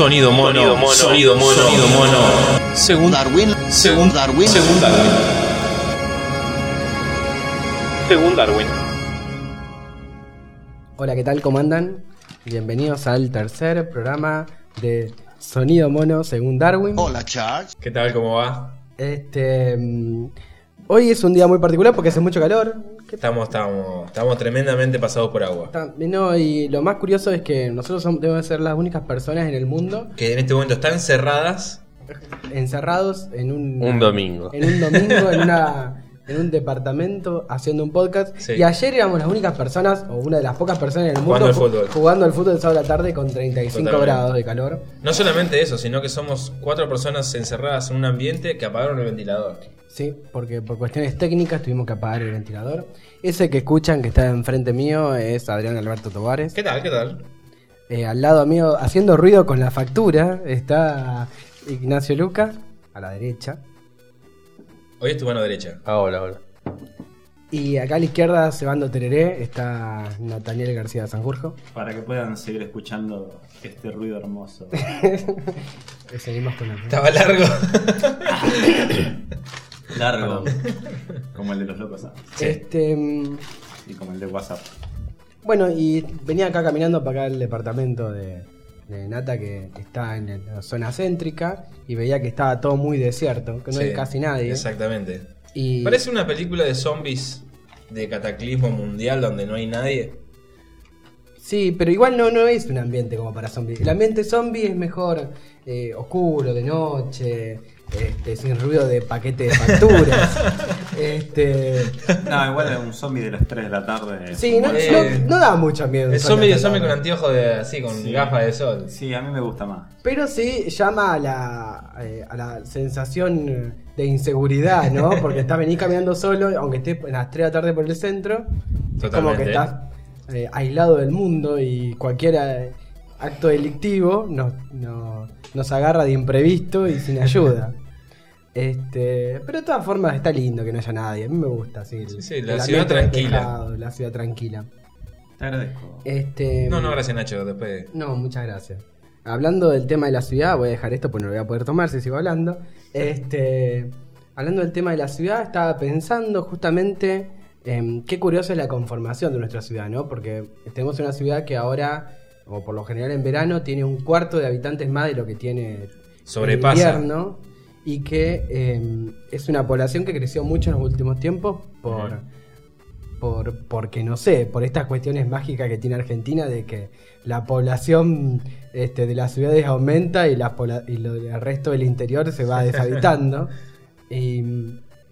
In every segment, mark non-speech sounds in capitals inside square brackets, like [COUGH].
Sonido mono, sonido mono, sonido mono. Según Darwin, según Darwin, según Darwin. Según Darwin. Hola, ¿qué tal? ¿Cómo andan? Bienvenidos al tercer programa de Sonido Mono según Darwin. Hola Charles. ¿Qué tal? ¿Cómo va? Este, mm, hoy es un día muy particular porque hace mucho calor. ¿Qué Estamos, estamos, estamos tremendamente pasados por agua. No, y lo más curioso es que nosotros somos- debemos ser las únicas personas en el mundo Que en este momento están cerradas. encerrados en un, Un domingo. En un domingo, en una en un departamento haciendo un podcast. Sí. Y ayer éramos las únicas personas, o una de las pocas personas en el mundo, Jugando al fútbol. jugando al fútbol el sábado a la tarde con 35 Totalmente. grados de calor. No solamente eso, sino que somos cuatro personas encerradas en un ambiente que apagaron el ventilador. Sí, porque por cuestiones técnicas tuvimos que apagar el ventilador. Ese que escuchan que está enfrente mío es Adrián Alberto Tovares. ¿Qué tal? ¿Qué tal? Eh, al lado mío, haciendo ruido con la factura, está Ignacio Luca, a la derecha. Hoy es tu mano derecha. Ah, hola, hola. Y acá a la izquierda, cebando tereré, está Nathaniel García Sanjurjo. para que puedan seguir escuchando este ruido hermoso. [LAUGHS] Seguimos con el... Estaba largo. [LAUGHS] Largo, como el de los locos ¿ah? Este, mm, y como el de WhatsApp. bueno, y venía acá caminando para acá el departamento de, de Nata que está en la zona céntrica y veía que estaba todo muy desierto, que no hay casi nadie. Exactamente. Y Parece una película de zombies de cataclismo mundial donde no hay nadie. Sí, pero igual no, no es un ambiente como para zombies. El ambiente zombie es mejor eh, oscuro, de noche, este, sin ruido de paquete de facturas. [LAUGHS] este, No, igual es un zombie de las 3 de la tarde. sí, no, Eh, no- no da mucho miedo. El zombie, el zombie con anteojos de así, con Sí. gafas de sol. Sí, a mí me gusta más. Pero sí llama a la, eh, a la sensación de inseguridad, ¿no? Porque estás venís caminando solo, aunque estés a las 3 de la tarde por el centro, es como Totalmente. que estás eh, aislado del mundo y cualquier acto delictivo nos, no- nos agarra de imprevisto y sin ayuda. Este, pero de todas formas está lindo que no haya nadie, a mí me gusta, sí. Sí, la ciudad tranquila. La ciudad tranquila. Te agradezco. Este, No, no, gracias Nacho, después. no, muchas gracias. Hablando del tema de la ciudad, voy a dejar esto porque no lo voy a poder tomar si sigo hablando. Este, hablando del tema de la ciudad, estaba pensando justamente en qué curiosa es la conformación de nuestra ciudad, ¿no? Porque tenemos una ciudad que ahora, o por lo general en verano, tiene un cuarto de habitantes más de lo que tiene Sobrepasa. en invierno y que eh, es una población que creció mucho en los últimos tiempos por, por porque no sé, por estas cuestiones mágicas que tiene Argentina de que la población este, de las ciudades aumenta y, la y lo, el resto del interior se va deshabitando. [LAUGHS] y,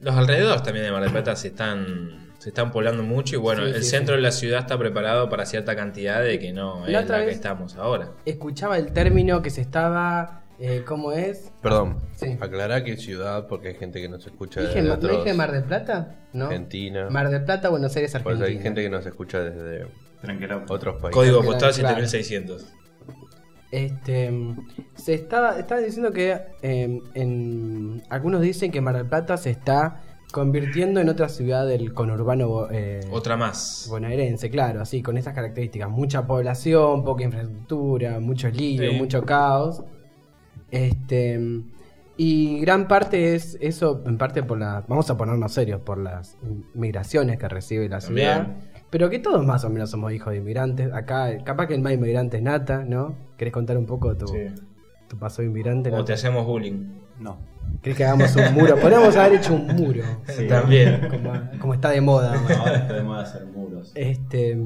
Los alrededores también de Mar del Plata se están, se están poblando mucho y bueno, Sí, el sí, centro sí. de la ciudad está preparado para cierta cantidad de que no es La que estamos ahora. escuchaba el término que se estaba, eh, ¿cómo es? Perdón, Sí. aclará que ciudad porque hay gente que nos escucha Dije, desde ¿No dije Mar del Plata? ¿No? Argentina. Mar del Plata, Buenos Aires, Por Argentina. eso hay gente que nos escucha desde Tranquilo. otros países. Código postal claro. 7600. Este, se estaba, estaba diciendo que eh, en, algunos dicen que Mar del Plata se está convirtiendo en otra ciudad del conurbano eh, Otra más. bonaerense, claro, así, con esas características. Mucha población, poca infraestructura, mucho lío, Sí. mucho caos. Este, y gran parte es eso, en parte por la, vamos a ponernos serios, por las migraciones que recibe la ciudad. También. Pero que todos más o menos somos hijos de inmigrantes. Acá, capaz que el más inmigrante es Nata, ¿no? ¿Querés contar un poco tu, Sí. tu paso de inmigrante? O te hacemos bullying. No. ¿Querés que hagamos un muro? Podríamos haber hecho un muro. Sí. También. Como, como está de moda. ahora. Está de moda hacer muros. Este.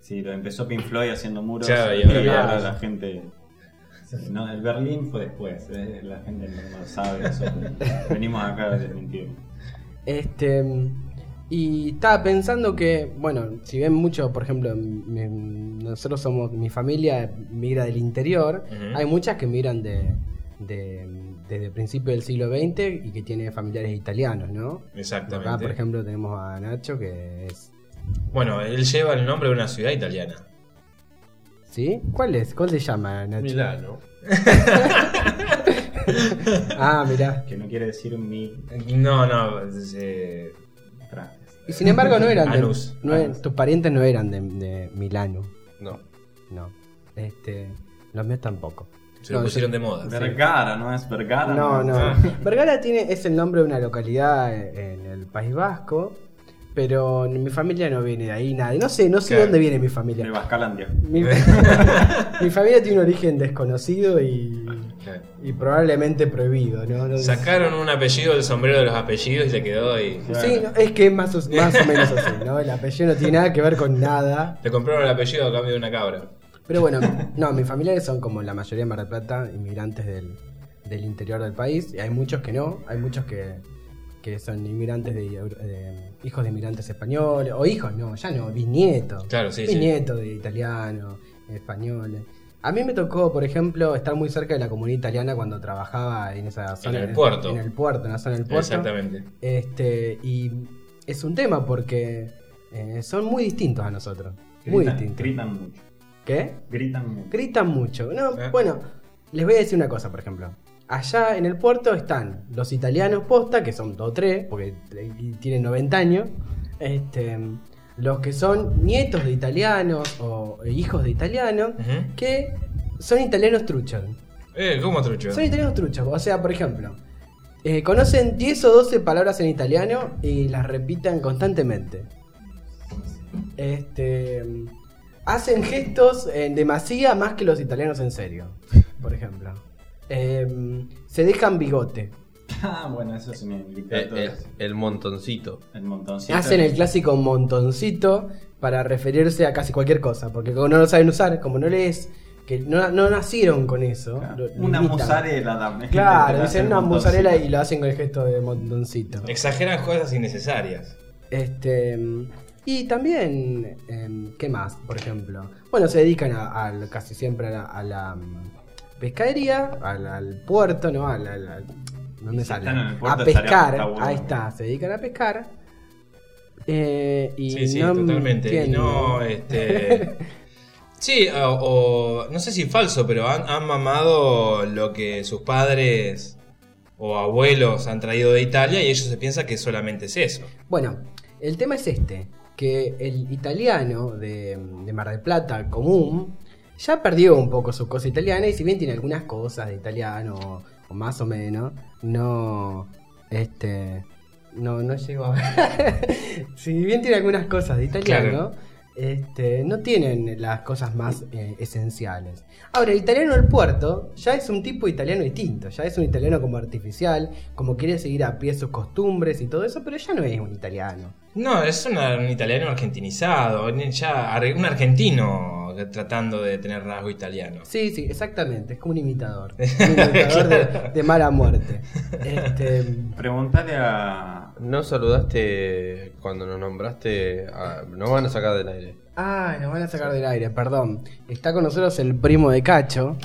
Sí, lo empezó Pink Floyd haciendo muros. Claro, y y ahora ya- la gente. No, el Berlín fue después. eh, La gente no lo sabe eso. [LAUGHS] Venimos acá a desmentir. Este. Y estaba pensando que, bueno, si ven mucho, por ejemplo, mi- nosotros somos, mi familia migra del interior, hay muchas que migran de, de- desde el principio del siglo XX y que tienen familiares italianos, ¿no? Exactamente. Acá, por ejemplo, tenemos a Nacho que es... Bueno, él lleva el nombre de una ciudad italiana. ¿Sí? ¿Cuál es? ¿Cuál se llama Nacho? Milano. [LAUGHS] Ah, mirá. Que no quiere decir mi. No, no. eh, frases. Y sin embargo no eran de, Anus. no eran- tus parientes no eran de, de Milano. No. No. Este, los míos tampoco. Se lo No, pusieron yo- de moda. Vergara, ¿no es Vergara? No, no. Ah. Vergara tiene, es el nombre de una localidad en en el País Vasco, pero mi familia no viene de ahí, nada. No sé, no sé Claro. dónde viene mi De familia. Bascalandia. Mi, [LAUGHS] [LAUGHS] mi familia tiene un origen desconocido y, Claro. y probablemente prohibido, ¿no? No- Sacaron un apellido del sombrero de los apellidos y le quedó ahí. Sí, no, es que es más o, más o menos así, [LAUGHS] ¿no? El apellido no tiene nada que ver con nada. Le compraron el apellido a cambio de una cabra. Pero bueno, no, mis familiares son como la mayoría de Mar del Plata, inmigrantes del, del interior del país. Y hay muchos que no, hay muchos que, que son inmigrantes de, de- hijos de inmigrantes españoles, o hijos, no, ya no, bisnietos. Claro, sí, sí. Bisnietos de italianos, españoles. A mí me tocó, por ejemplo, estar muy cerca de la comunidad italiana cuando trabajaba en esa zona. el puerto. En el puerto, en la zona del puerto. Exactamente. Este, y es un tema porque eh, son muy distintos a nosotros. Muy Gritan- distintos. Gritan mucho. ¿Qué? Gritan mucho. Gritan mucho. No, ¿Eh? Bueno, les voy a decir una cosa, por ejemplo. Allá en el puerto están los italianos posta, que son dos o tres, porque tienen 90 años. Este, los que son nietos de italianos o hijos de italianos, que son italianos truchos. Eh, ¿cómo trucho? Son italianos truchos. O sea, por ejemplo, eh, conocen 10 o 12 palabras en italiano y las repiten constantemente. Este. Hacen gestos en demasía más que los italianos en serio, por ejemplo. Em, se dejan bigote. [LAUGHS] Ah, bueno, eso es un Eh, eh, el montoncito. el montoncito. Hacen el clásico montoncito para referirse a casi cualquier cosa, porque como no lo saben usar, como no lees, que no, no nacieron con eso. Claro, lo- lo Una mozzarella, dame. Claro, dicen una mozzarella y lo hacen con el gesto de montoncito. Exageran cosas innecesarias. Este. Y también, em, ¿qué más? Por ejemplo, bueno, se dedican a, a- casi siempre a la, a la, pescadería, al, al puerto, ¿no? Al, al- al- ¿Dónde Si sale? están en el puerto a pescar, está bueno. ahí está, se dedican a pescar. Eh, y Sí, sí, no totalmente. Y no, este. [LAUGHS] Sí, o, o- no sé si falso, pero han, han mamado lo que sus padres o abuelos han traído de Italia y ellos se piensan que solamente es eso. Bueno, el tema es este, que el italiano de, de Mar del Plata común ya perdió un poco su cosa italiana y si bien tiene algunas cosas de italiano o, más o menos, no este no no llegó a [LAUGHS] si bien tiene algunas cosas de italiano. Este no tienen las cosas más eh, esenciales. Ahora, el italiano del puerto ya es un tipo italiano distinto, ya es un italiano como artificial, como quiere seguir a pie sus costumbres y todo eso, pero ya no es un italiano. No, es una- un italiano argentinizado, ya un argentino tratando de tener rasgo italiano. Sí, sí, exactamente, es como un imitador. [LAUGHS] Un imitador de, de mala muerte. Este, Preguntale a. No saludaste cuando nos nombraste. a- nos van a sacar del aire. ah, nos van a sacar del aire, perdón. Está con nosotros el primo de Cacho.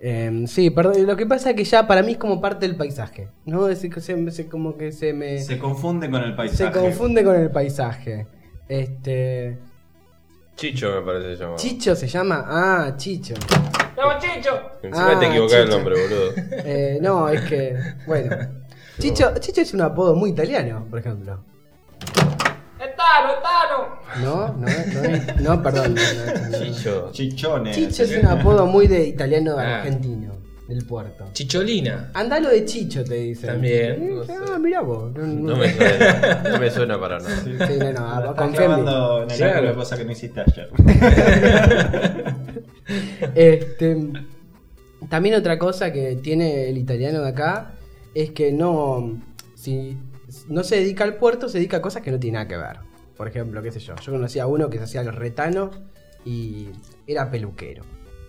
Em, sí, perdón, lo que pasa es que ya para mí es como parte del paisaje. ¿No? Es que se, se- como que se me. Se confunde con el se paisaje. confunde con el paisaje. Este. Chicho me parece que se llama. ¿Chicho se llama? Ah, Chicho. Encima Ah, te equivocás el Chicho. nombre, boludo. Eh, no, es que. Bueno. Chicho, Chicho es un apodo muy italiano, por ejemplo. No, no, no, no, perdón. no, no, no. Chicho. Chichones. Chicho es un apodo muy de italiano Ah. argentino, del puerto. Chicholina. Andalo de Chicho, te dicen. También. Eh, Ah, mirá vos. No, no- No me suena. No me suena para nada. Sí, no, ah, estás en mí. grabando en el Claro. ángulo, cosa que no hiciste ayer. [LAUGHS] Este, también otra cosa que tiene el italiano de acá es que no, si no se dedica al puerto, se dedica a cosas que no tienen nada que ver. Por ejemplo, qué sé yo, yo conocía a uno que se hacía los retanos y era peluquero.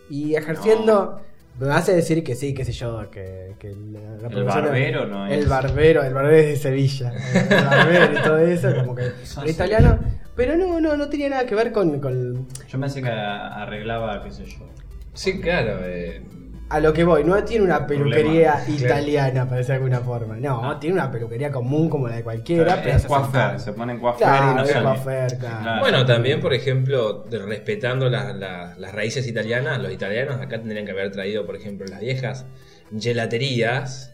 Y ejerciendo, me vas a decir que sí, qué sé yo, que, que la, la El barbero no El es. barbero, el barbero es de Sevilla. El barbero y todo eso, como que [LAUGHS] el italiano. Pero no, no, no tenía nada que ver con, con Yo pensé que arreglaba, qué sé yo. Sí, claro. eh, A lo que voy, no tiene una peluquería Problema, italiana, para decir de alguna forma. No, tiene una peluquería común como la de cualquiera, pero es coafer, sentar. se ponen coafer Claro, y no es sale. coafer, claro. Bueno, también, por ejemplo, de- respetando la- la- las raíces italianas, los italianos acá tendrían que haber traído, por ejemplo, las viejas gelaterías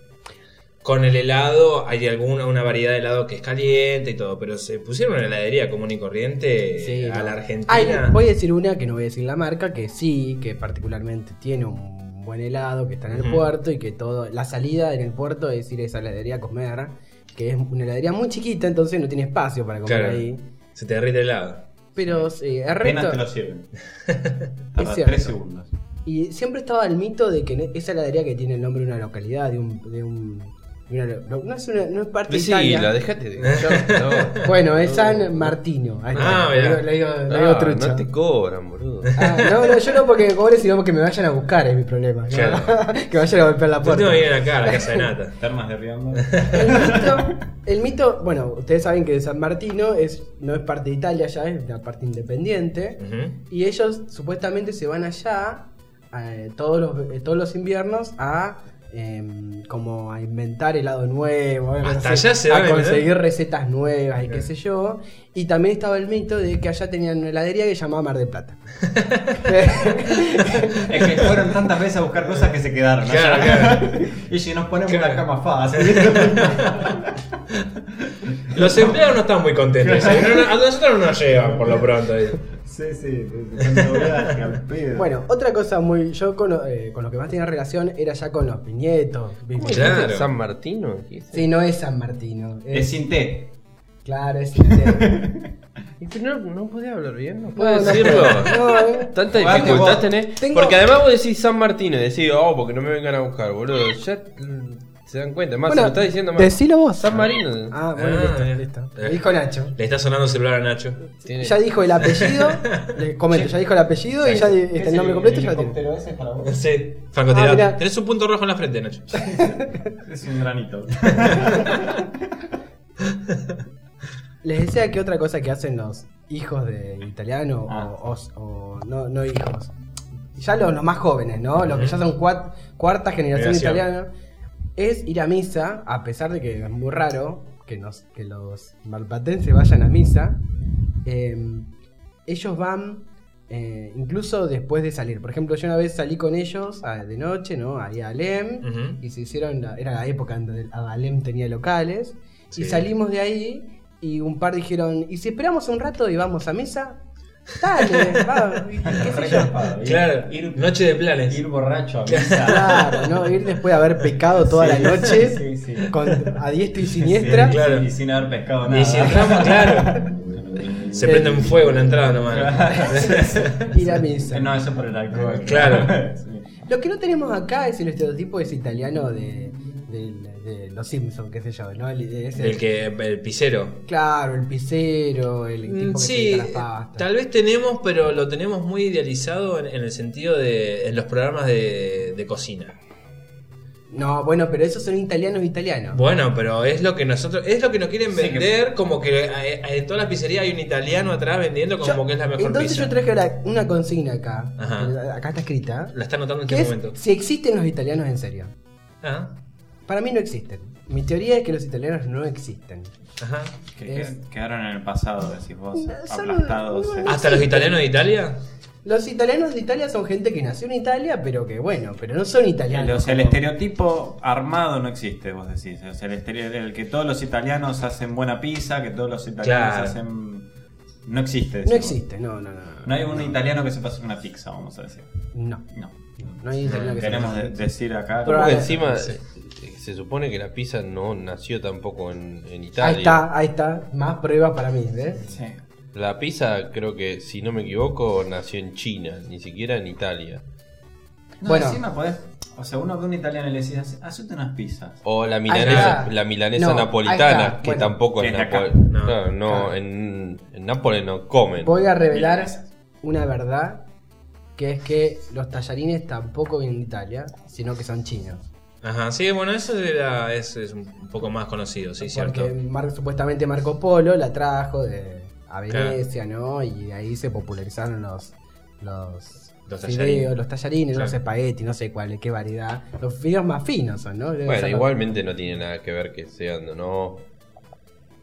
con el helado hay alguna una variedad de helado que es caliente y todo, pero se pusieron una heladería común y corriente Sí, a la Argentina. Ay, voy a decir una que no voy a decir la marca, que sí, que particularmente tiene un buen helado, que está en el puerto y que todo. La salida en el puerto es ir a esa heladería a comer, que es una heladería muy chiquita, entonces no tiene espacio para comer Claro. ahí. Se te derrite el helado. Pero sí, es Apenas reto. te lo sirven. [LAUGHS] Cierto. 3 segundos. Y siempre estaba el mito de que esa heladería que tiene el nombre de una localidad, de un. De un no, no es una, no es parte de Sí, Italia. la dejate de [LAUGHS] no. Bueno, es San Martino. Ahí está. Ah, le digo, le digo, le No, digo trucha. no te cobran, boludo. Ah, no, no, yo no porque me cobre, sino porque me vayan a buscar, es mi problema. ¿no? Claro. [LAUGHS] que vayan a golpear la Yo puerta. tengo que ir acá a la casa de Nata. [LAUGHS] Termas de Rionda. El mito, el mito, bueno, ustedes saben que San Martino es, no es parte de Italia ya, es una parte independiente. Y ellos supuestamente se van allá eh, todos, los, eh, todos los inviernos a em, como a inventar helado nuevo, Hasta allá se a conseguir recetas nuevas y qué sé yo. Y también estaba el mito de que allá tenían una heladería que llamaba Mar del Plata. [LAUGHS] Es que fueron tantas veces a buscar cosas que se quedaron. ¿no? Claro, claro. [LAUGHS] Y si nos ponemos Claro. una cama fácil. [LAUGHS] Los empleados no están muy contentos. ¿eh? A nosotros no nos llevan por lo pronto. Sí, sí. Al pedo. Bueno, otra cosa muy. Yo con, lo- eh, con lo que más tenía relación era ya con los piñetos. ¿viste? ¿Cómo Claro. ¿San Martino? dijiste? Sí, no es San Martino. Es sin té. Claro, es. [LAUGHS] Y pero no, no podía hablar bien, no puedo no, decirlo. [LAUGHS] no, eh. Tanta dificultad tenés. Tengo- Porque además vos decís San Martino y decís, oh, porque no me vengan a buscar, boludo. Ya se dan cuenta. Más, se lo está diciendo más. Decilo vos. San Marino. Ah, bueno, Ah, listo, bien. listo. Eh. Dijo Nacho. Le está sonando el celular a Nacho. Tiene- Ya dijo el apellido, [LAUGHS] le comento, ya dijo el apellido y ya di- ¿Qué está es el nombre completo ya lo tiene. ese es para vos? Sí, francotirador. Ah. Tenés un punto rojo en la frente, Nacho. [LAUGHS] Es un granito. [LAUGHS] Les decía que otra cosa que hacen los hijos de italiano Ah. o, o- o no, no hijos, ya los, los más jóvenes, ¿no? Los que ya son cuat- cuarta generación Generación. italiana, es ir a misa, a pesar de que es muy raro que, nos, que los malpatenses vayan a misa. eh, ellos van eh, incluso después de salir. Por ejemplo, yo una vez salí con ellos de noche, ¿no? Ahí a Alem. Y se hicieron, la- era la época en donde Alem tenía locales. Sí. Y salimos de ahí y un par dijeron, ¿y si esperamos un rato y vamos a misa? Dale, va, y qué sé yo. Claro, Ir, noche de planes. ir borracho a misa. Claro, ¿no? Ir después de haber pecado toda Sí, la noche sí, sí. con a diestra y siniestra. Sí, Claro. Y sin haber pescado nada. Y si entramos, claro. Se prende un fuego en la entrada nomás. Ir a misa. No, eso por el alcohol. Claro. [LAUGHS] Sí. Lo que no tenemos acá es el estereotipo ese italiano de, de- de los Simpsons, qué sé yo, ¿no? El, ese- El que el pisero. Claro, el pisero, el tipo Mm, que se Sí, las pastas. tal vez tenemos, pero lo tenemos muy idealizado en, en el sentido de en los programas de, de cocina. No, bueno, pero esos son italianos italianos. Bueno, pero es lo que nosotros, es lo que nos quieren Sí, vender, como que eh, en todas las pizzerías hay un italiano atrás vendiendo como Yo- que es la mejor Entonces pizza. yo traje una consigna acá. Ajá. Eh, Acá está escrita. La está notando en Que este es momento. si existen los italianos en serio. Ah, Para mí no existen. Mi teoría es que los italianos no existen. ajá. Que, Es- quedaron en el pasado, decís vos. No, son- aplastados. no, eh. no. ¿Hasta los italianos de Italia? Los italianos de Italia son gente que nació en Italia, pero que bueno, pero no son italianos. o sea, el como- estereotipo armado no existe, vos decís. O sea, el, que todos los italianos hacen buena pizza, que todos los italianos Claro. hacen. No existe. No existe, no, no, no. No hay un italiano que sepa hacer una pizza, vamos a decir. No, No. no hay italiano que Queremos sepa. de- decir acá. Pero Porque encima sí. Eh, se supone que la pizza no nació tampoco en, en Ahí Italia. está, ahí está. Más pruebas para mí, ¿ves? Sí. La pizza, creo que, si no me equivoco, nació en China, ni siquiera en Italia. No, Bueno. encima podés. O sea, uno ve a un italiano y le decís, "Haz- hacete unas pizzas. O la milanesa, la milanesa No, napolitana, que Bueno, tampoco es. Nápoles. No. Claro, no, Claro. En, en Nápoles no comen. Voy a revelar Milanesas. una verdad, que es que los tallarines tampoco vienen de Italia, sino que son chinos. Ajá, sí, bueno, eso era, es, es un poco más conocido, sí, cierto. Porque Mar- supuestamente Marco Polo la trajo de a Claro. Venecia, ¿no? Y de ahí se popularizaron los los, Los fideos, tallarines. los tallarines, no Claro. sé, espagueti, no sé cuál, qué variedad. Los fideos más finos son, ¿no? Deben Bueno, igualmente no tiene nada que ver que sean no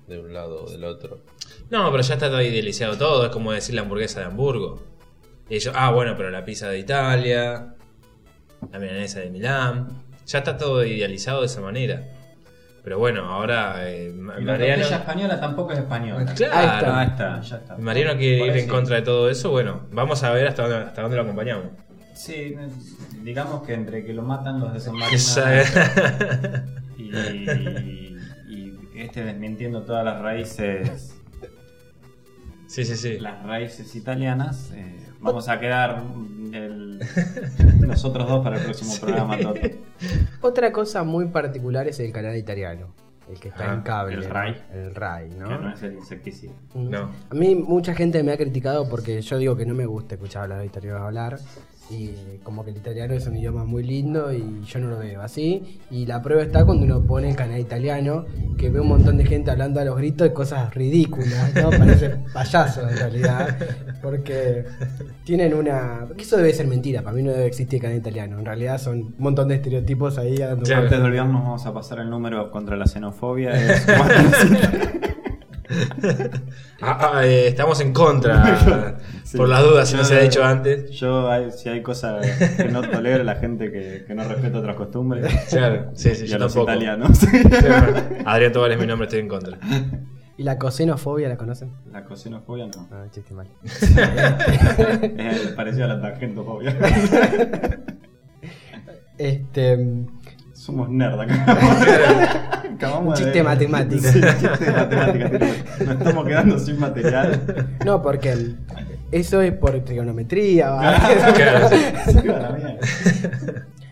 de un lado o del otro. No, pero ya está todo idealizado todo, es como decir la hamburguesa de Hamburgo. Y ellos, ah, bueno, pero la pizza de Italia, la milanesa de Milán, ya está todo idealizado de esa manera. Pero bueno, ahora eh, Y la Mariano, española tampoco es española. Claro. Ahí está, ya está. Mariano quiere ir ahí en contra de todo eso. Bueno, vamos a ver hasta dónde, hasta dónde lo acompañamos. Sí, digamos que entre que lo matan los desenmarinan [LAUGHS] Esa- y, y este desmintiendo todas las raíces sí, sí, sí. las raíces italianas, eh, vamos a quedar el- [LAUGHS] nosotros dos para el próximo programa. Toto. Otra cosa muy particular es el canal italiano. El que está Ah, en cable. el. RAI. El RAI, ¿no? Que no es el insecticida. Mm. No. A mí mucha gente me ha criticado porque yo digo que no me gusta escuchar a los italianos hablar y como que el italiano es un idioma muy lindo y yo no lo veo así y la prueba está cuando uno pone el canal italiano que ve un montón de gente hablando a los gritos de cosas ridículas, ¿no? [LAUGHS] Parece payaso en realidad porque tienen una... porque Eso debe ser mentira, para mí no debe existir el canal italiano, en realidad son un montón de estereotipos ahí dando Claro. Antes de olvidarnos, vamos a pasar el número contra la xenofobia. Es [LAUGHS] [LAUGHS] Ah, ah, eh, estamos en contra. Sí. [LAUGHS] Por las dudas, si no se ha dicho antes. Yo, hay- si hay cosas que no tolero, la gente que, que no respeta otras costumbres. Claro, sí, sí, y yo a los tampoco. italianos. Adrián Tobar es mi nombre, estoy en contra. ¿Y la cosenofobia la conocen? La cosenofobia no. Ah, chiste mal. [LAUGHS] Es parecido a la tangentofobia. Este... Somos nerd acá. [LAUGHS] Acabamos Un de- chiste matemático. Sí, chiste de matemática. Nos estamos quedando sin material. No, porque eso es por trigonometría. [LAUGHS]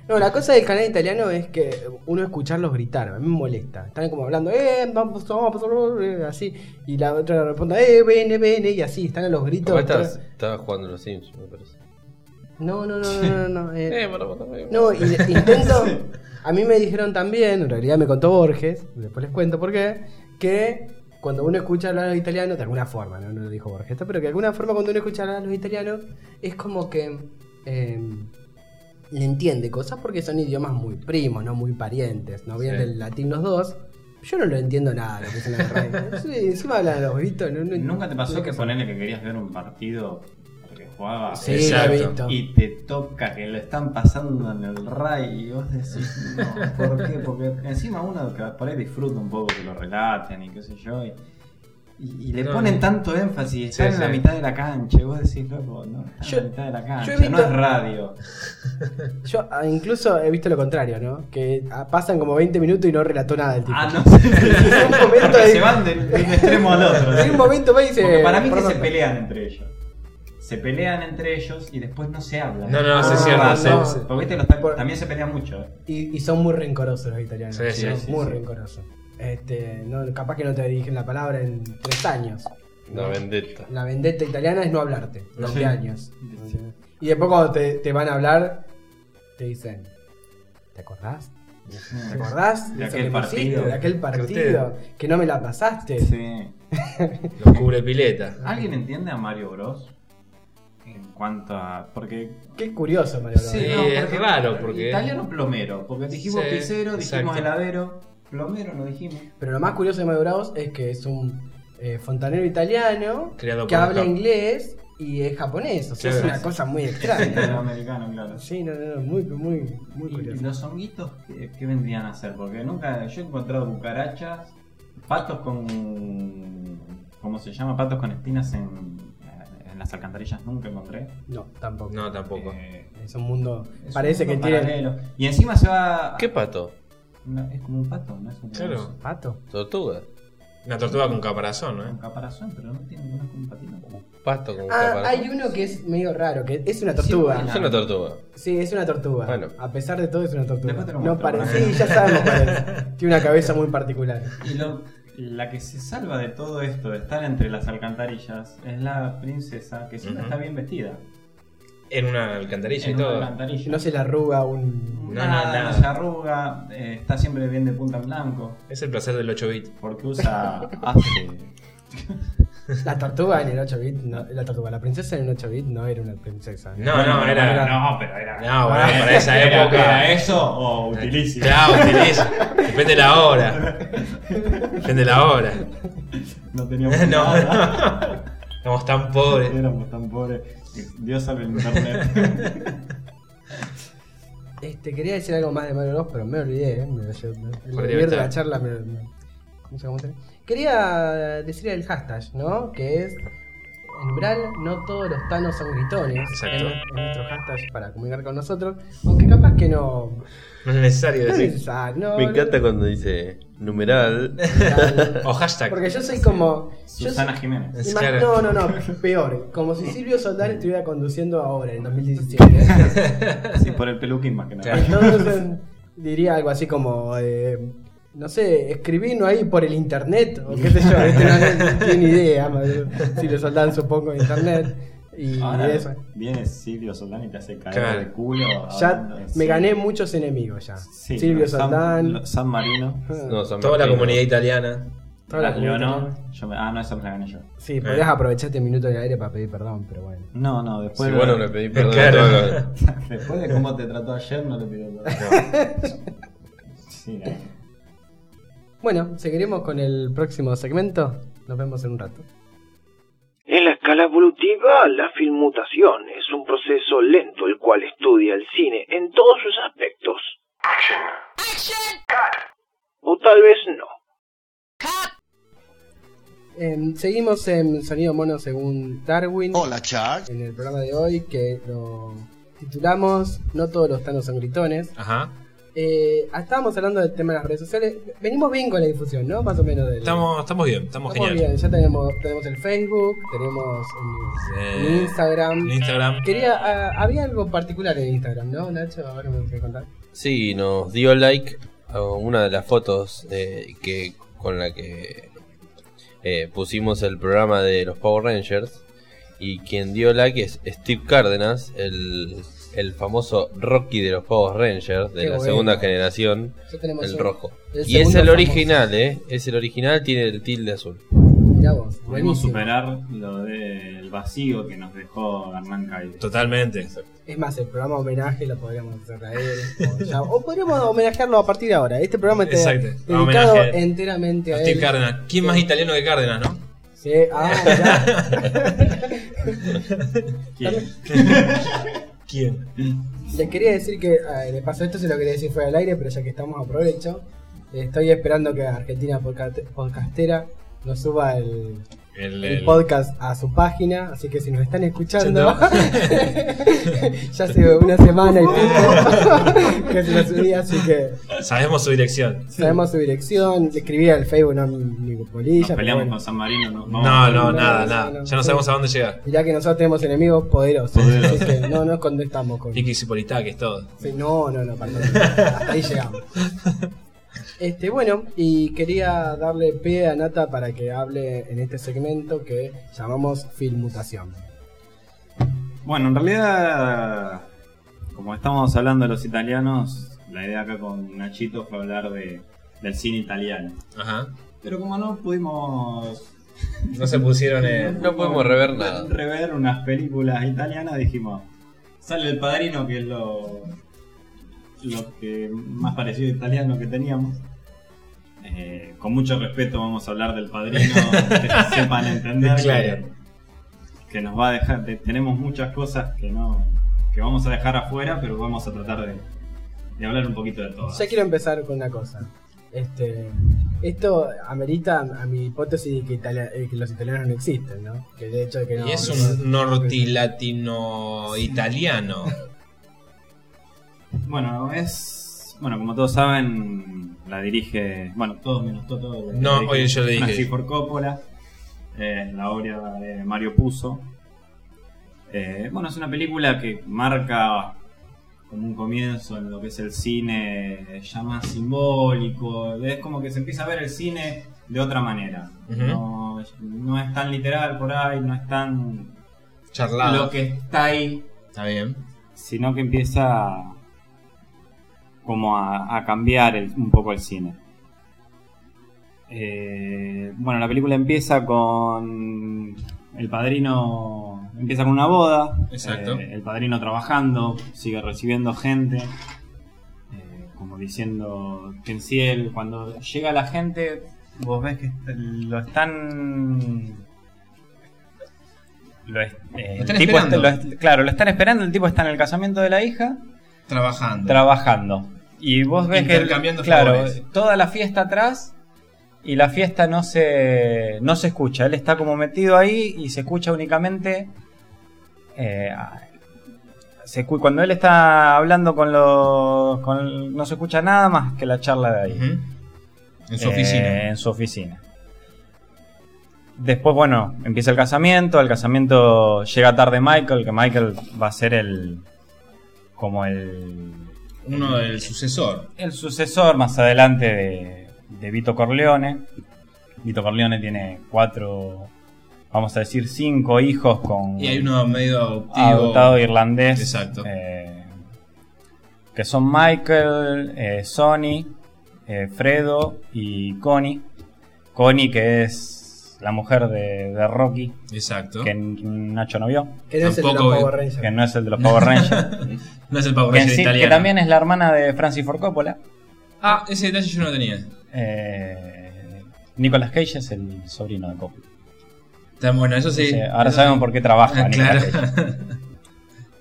No, la cosa del canal italiano es que uno escucharlos gritar, a mí me molesta. Están como hablando, eh, vamos, vamos, eh, así. Y la otra responde, eh, vene, vene, y así, están a los gritos. Estás, estaba jugando los Sims, me parece. No, no, no, no, no. no, [LAUGHS] eh. Eh, para, para, para. No, y intento. A mí me dijeron también, en realidad me contó Borges, después les cuento por qué, que cuando uno escucha hablar a los italianos, de alguna forma, no, no lo dijo Borges, pero que de alguna forma cuando uno escucha hablar a los italianos, es como que eh, le entiende cosas porque son idiomas muy primos, no muy parientes, no vienen Sí. del latín los dos. Yo no lo entiendo nada lo que dicen los [LAUGHS] reyes. Sí, encima hablan los gritos. No, no- ¿Nunca te pasó que ponerle que querías ver un partido jugaba Sí, Exacto. lo he visto. y te toca que lo están pasando en el RAI y vos decís, no, ¿por qué? Porque encima uno que por ahí disfruta un poco que lo relaten y qué sé yo. Y, y- y le No, ponen tanto énfasis, están Sí, en la sí. mitad de la cancha y vos decís, loco, no, están Yo- en la mitad de la cancha, he no visto- es radio. [LAUGHS] Yo ah, incluso he visto lo contrario, ¿no? Que ah, pasan como 20 minutos y no relató nada el tipo. Ah, no [LAUGHS] un momento ahí- se van del, de un extremo al otro. [LAUGHS] En un momento va y dice. Porque para mí que se pelean entre ellos. Se pelean entre ellos y después no se hablan. No, no, es cierto, Ah, sí, no, sí. Porque viste, los ta- Por- también se pelean mucho. eh. Y, y son muy rencorosos los italianos. Sí, sí, son sí, muy sí. rencorosos. Este, no, capaz que no te dirigen la palabra en tres años. Una vendetta. La vendetta italiana es no hablarte durante Sí. años. Sí. Y después cuando te, te van a hablar, te dicen, ¿te acordás? ¿Te acordás De aquel partido. De aquel partido, que no me la pasaste. Sí. [LAUGHS] Los cubre pileta. ¿Alguien entiende a Mario Bros? En cuanto a. Porque. Qué curioso, Mario. Sí, es raro, porque- Italiano plomero. Porque dijimos Sí, pizzero, dijimos exacto. heladero. Plomero no dijimos. Pero lo más curioso de Mario Bros es que es un eh, fontanero italiano Creado que habla inglés y es japonés. O sea, es una cosa muy [LAUGHS] extraña. americano, claro. sí, no, no, no, muy, muy, muy ¿Y, y curioso. los honguitos qué, qué vendrían a ser? Porque nunca. Yo he encontrado cucarachas, patos con. ¿Cómo se llama? Patos con espinas en, en las alcantarillas nunca encontré. No, tampoco. No, tampoco. Eh, Es un mundo. es parece un que tiene. Y encima se va. ¿Qué pato? No, es como un pato, no es un Claro. ¿Pato? ¿Tortuga? Una tortuga con caparazón, Un ¿no? caparazón, pero no tiene no es como un patito. Pato con Ah, caparazón. hay uno que es medio raro, que es una tortuga. Sí, Es una tortuga. Sí, es una tortuga. Bueno. A pesar de todo, es una tortuga. No parece. Sí, ya sabemos cuál es. [LAUGHS] Tiene una cabeza muy particular. Y lo, la que se salva de todo esto, de estar entre las alcantarillas, es la princesa que siempre está bien vestida. En una alcantarilla En y una todo. alcantarilla. No se le arruga un. No, no, nada, nada. no se arruga, eh, está siempre bien de punta en blanco. Es el placer del 8 bit. Porque usa. [LAUGHS] hace. La tortuga en el 8 bit. No, la tortuga, la princesa en el 8 bit no era una princesa. No, no, era. No, pero era. No, bueno, para esa ¿Era- época. ¿Era eso o utilísimo? Claro, utiliza. Depende de la hora. Depende de la hora. No teníamos [LAUGHS] No, nada. no. Estamos tan pobres. Éramos tan pobres. Dios sabe el internet. Este, quería decir algo más de Mario Bros, pero me olvidé, ¿eh? Me, me, me, la charla. Me, me- no sé cómo se- Quería decir el hashtag, ¿no? Que es. En Braille, no todos los tanos son gritones. Exacto. En, en nuestro hashtag para comunicar con nosotros. Aunque capaz que no. No es necesario No es decir. necesario, no, Me no- encanta cuando dice numeral. O hashtag. Porque yo soy como. yo Susana soy- Jiménez. Es claro. No, no, no, peor. Como si Silvio Soldán estuviera conduciendo ahora, en 2017. Sí, por el peluquín más que nada. Claro. Entonces diría algo así como, eh, no sé, escribirnos ahí por el internet, o qué sé yo, este no, [LAUGHS] no tiene idea, si lo soldan supongo en internet, y Ahora eso. viene Silvio Soldán y te hace caer Claro. de culo. Ya de me Silvio. gané muchos enemigos ya. Sí, Silvio San- Soldán, San Marino. No, San Toda la comunidad italiana. toda la comunidad no. italiana. Yo me- ah, no, esa me la gané yo. Sí, podrías aprovechar este minuto del aire para pedir perdón, pero bueno. No, no, después. Sí, de- bueno, le pedí perdón Claro. [LAUGHS] Después de cómo te trató ayer, no le pido perdón. [LAUGHS] Sí, no. Bueno, seguiremos con el próximo segmento. Nos vemos en un rato. En la escala evolutiva, la filmutación es un proceso lento el cual estudia el cine en todos sus aspectos. O tal vez no. Em, seguimos en Sonido Mono según Darwin. Hola, Charles. En el programa de hoy que lo titulamos No todos los tanos son gritones. Ajá. Eh, estábamos hablando del tema de las redes sociales. Venimos bien con la difusión, ¿no? Más o menos. Del, Estamos, estamos bien, estamos, Estamos genial. bien. Ya tenemos, tenemos el Facebook, tenemos el, el Instagram. Instagram. Quería, ah, había algo particular en Instagram, ¿no, Nacho? Ahora me voy a contar. Sí, nos dio like a una de las fotos eh, que con la que eh, pusimos el programa de los Power Rangers. Y quien dio like es Steve Cárdenas, el, el famoso Rocky de los Power Rangers, de Qué la bueno. segunda generación, el un- rojo. el Y es el famoso. original, ¿eh? Es el original, tiene el tilde azul. Vos, buenísimo. superar lo del vacío que nos dejó Hernán Caire. Totalmente. Es más, el programa homenaje lo podríamos hacer a él. O, ya- o podríamos homenajearlo a partir de ahora. Este programa está Exacto. dedicado Homenaje enteramente a Steve él. Cárdenas. ¿Quién más italiano que Cárdenas, no? Sí, ah, ya. [LAUGHS] ¿Quién? [LAUGHS] [LAUGHS] ¿Quién? Les quería decir que, de paso esto se lo quería decir fuera del aire, pero ya que estamos aprovecho. Estoy esperando que Argentina Podca- Podcastera nos suba el, El, el el- podcast a su página, así que si nos están escuchando, ya [LAUGHS] hace una semana y pico [LAUGHS] que se lo subí, así que Sabemos su dirección. sabemos su dirección, le escribí al Facebook, no mi, mi polilla, Nos pero peleamos bueno. con San Marino. No, No, no, no, nada, nada. no, Ya no sí. sabemos a dónde llegar. Mirá que nosotros tenemos enemigos poderosos, así que no nos contestamos con... Tiki y es todo. Sí, no, no, no, perdón. Hasta [LAUGHS] ahí llegamos. Este, bueno, y quería darle pie a Nata para que hable en este segmento que llamamos Filmutación. Bueno, en realidad, como estamos hablando de los italianos, la idea acá con Nachito fue hablar de, del cine italiano. Ajá. Pero como no pudimos No se pusieron en. [LAUGHS] No podemos rever nada. rever unas películas italianas, dijimos, sale el padrino, que es lo, lo que más parecido a italiano que teníamos. Eh, con mucho respeto vamos a hablar del padrino, [LAUGHS] que sepan entender Claro. que, que nos va a dejar, de- tenemos muchas cosas que no que vamos a dejar afuera, pero vamos a tratar de, de hablar un poquito de todo. Ya quiero empezar con una cosa. Este, esto amerita a mi hipótesis de que, Italia- eh, que los italianos no existen, ¿no? Que de hecho de que no, Y es no- un nortilatino-italiano. [LAUGHS] Bueno, es. Bueno, como todos saben, la dirige. Bueno, todos menos Toto. la No, oye, yo le dije. Francis Ford Coppola. eh, la obra de Mario Puzo. Eh, bueno, es una película que marca como un comienzo en lo que es el cine ya más simbólico. Es como que se empieza a ver el cine de otra manera. No, no es tan literal por ahí, no es tan Charlado. lo que está ahí Está bien. sino que empieza como a, a cambiar el- un poco el cine. Eh, bueno, la película empieza con el padrino, empieza con una boda, Exacto. eh, el padrino trabajando, sigue recibiendo gente, eh, como diciendo Pensiel, cuando llega la gente, vos ves que lo están... Lo, es- eh, Lo están el tipo esperando. está- lo es- claro, lo están esperando, el tipo está en el casamiento de la hija Trabajando. trabajando. Y vos ves que, claro, favores. toda la fiesta atrás y la fiesta no se, no se escucha. Él está como metido ahí y se escucha únicamente. eh, se cuando él está hablando con los. con- no se escucha nada más que la charla de ahí. En su Eh, oficina. En su oficina. Después, bueno, empieza el casamiento. Al casamiento llega tarde Michael, que Michael va a ser el. como el. Uno del sucesor. el sucesor más adelante de, de Vito Corleone. Vito Corleone tiene cuatro, vamos a decir, cinco hijos con Y hay uno medio adoptivo. adoptado irlandés. Exacto. eh, que son Michael, eh, Sonny, eh, Fredo y Connie. Connie, que es la mujer de, de Rocky, Exacto. que Nacho no vio, Que no es el de los Power Rangers. que no es el de los Power [LAUGHS] Rangers. No es el Power que, Ranger sí- que también es la hermana de Francis Ford Coppola. Ah, ese detalle yo no tenía. Eh, Nicolas Cage es el sobrino de Coppola. Está bueno, eso sí. Ahora eso sabemos sí. por qué trabaja Ah, Nicolas claro. Cage. [LAUGHS]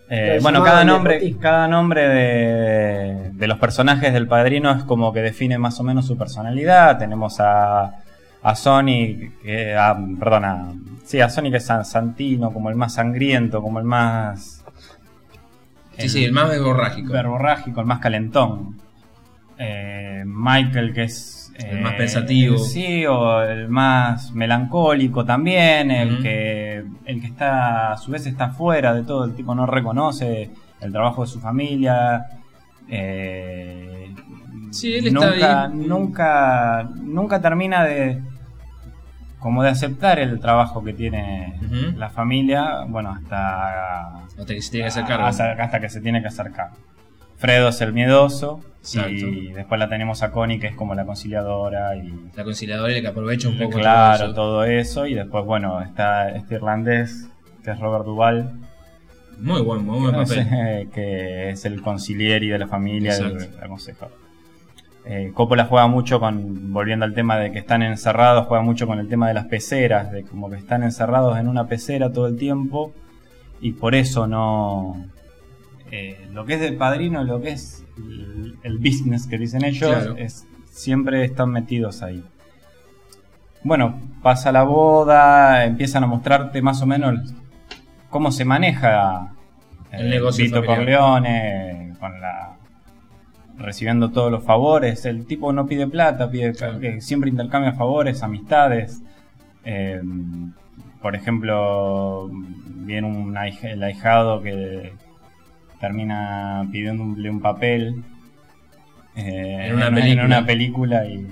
Eh, bueno, cada nombre, cada nombre de, de los personajes del padrino es como que define más o menos su personalidad. Tenemos a, a Sony, que, a, perdón, a, sí, a Sony que es san- santino, como el más sangriento, como el más... sí, sí, el más verborrágico. verborrágico, el más calentón. Eh, Michael, que es. El más pensativo. Sí, o el más melancólico también. El que. El que está. A su vez está fuera de todo. El tipo no reconoce el trabajo de su familia. Eh, Sí, él está ahí. Nunca. Nunca termina de. Como de aceptar el trabajo que tiene la familia. Bueno, hasta Hasta que se tiene que hacer cargo. hasta, hasta que se tiene que hacer cargo. Fredo es el miedoso Exacto. y después la tenemos a Connie que es como la conciliadora y La conciliadora y la que aprovecha un poco claro todo todo eso y después bueno está este irlandés que es Robert Duval eso. Muy buen, muy buen que, papel. sé, [LAUGHS] que es el concilieri de la familia Exacto. el aconsejador. Eh, Coppola juega mucho con, volviendo al tema de que están encerrados, juega mucho con el tema de las peceras, de como que están encerrados en una pecera todo el tiempo y por eso no... eh, lo que es del padrino, lo que es el, el business que dicen ellos, Claro. es, siempre están metidos ahí. Bueno, pasa la boda, empiezan a mostrarte más o menos cómo se maneja eh, El negocio Vito familiar. Corleone con la recibiendo todos los favores. El tipo no pide plata, pide que siempre intercambia favores, amistades. Eh, por ejemplo, viene un el ahijado que termina pidiéndole un papel eh, En una película. una película y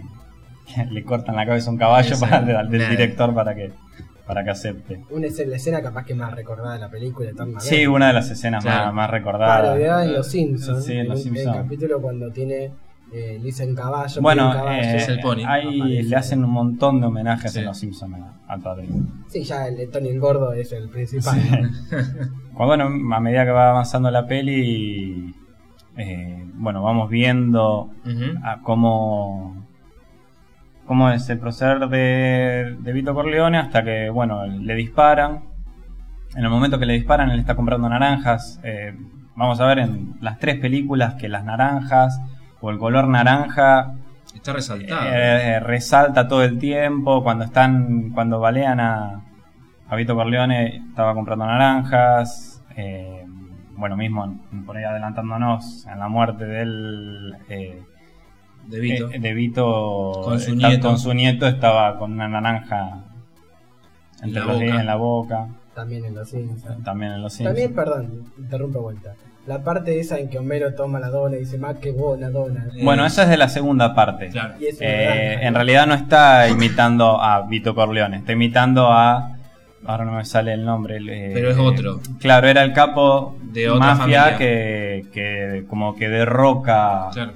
[LAUGHS] le cortan la cabeza a un caballo para, del, director para que para que acepte. Una escena, la escena capaz que más recordada de la película eternamente. Sí, una de las escenas Claro. más, más recordadas. Parodiada en Los Simpsons. Sí, en Los Simpsons. El capítulo cuando tiene eh, Lisa en caballo. Bueno, caballo. eh, Es el pony. ahí le hacen un montón de homenajes Sí. en Los Simpsons a- padrino. Sí, ya el de Tony el Gordo es el principal. ¿no? [LAUGHS] Cuando, bueno, a medida que va avanzando la peli, eh, bueno, vamos viendo a cómo, cómo es el proceder de, de Vito Corleone hasta que, bueno, le disparan. En el momento que le disparan, él está comprando naranjas. Eh, vamos a ver en las tres películas que las naranjas o el color naranja Está resaltado. eh, resalta todo el tiempo. Cuando están, cuando balean a, a Vito Corleone, estaba comprando naranjas. eh, bueno, mismo por ahí adelantándonos en la muerte de él. eh, de Vito. eh, de Vito Con su está- nieto. con su nieto estaba con una naranja En entre la los boca. en la boca. También en Los Simpsons. También en los Simpsons. También, perdón, interrumpo vuelta. La parte esa en que Homero toma la dona y dice, más que buena dona. Eh, Bueno, esa es de la segunda parte. Claro. Eh, en ¿no? realidad no está imitando a Vito Corleone, está imitando a. Ahora no me sale el nombre. eh, Pero es otro. Claro, era el capo De otra mafia familia. que, que como que derroca Claro.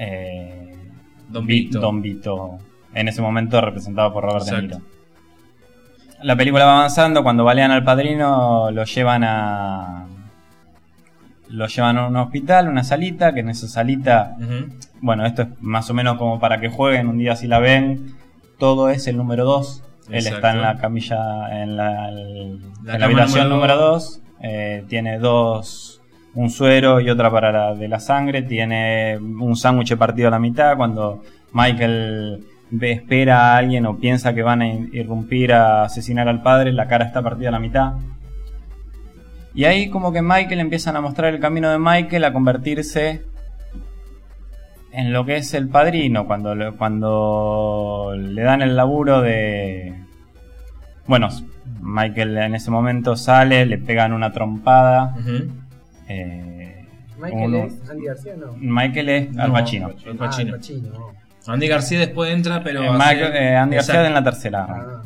Eh, Don Vi- Vito. Don Vito, en ese momento representado por Robert De. Niro. La película va avanzando, cuando balean al padrino lo llevan a... Lo llevan a un hospital, una salita, que en esa salita bueno, esto es más o menos como para que jueguen un día si la ven. Todo es el número 2. Él está en la camilla, en la, el- La en la cama habitación número número dos. 2. tiene dos, un suero y otra para la de la sangre. Tiene un sándwich partido a la mitad. Cuando Michael espera a alguien o piensa que van a irrumpir a asesinar al padre, la cara está partida a la mitad. Y ahí como que Michael empiezan a mostrar el camino de Michael a convertirse en lo que es el padrino, cuando, cuando le dan el laburo de... Bueno, Michael en ese momento sale, le pegan una trompada. Eh, Michael uno- es Andy García, ¿no? Michael es Al No, Pacino. Al Ah. Al Pacino. Andy García después entra, pero. Eh, Michael- eh, Andy García en la tercera. Ah,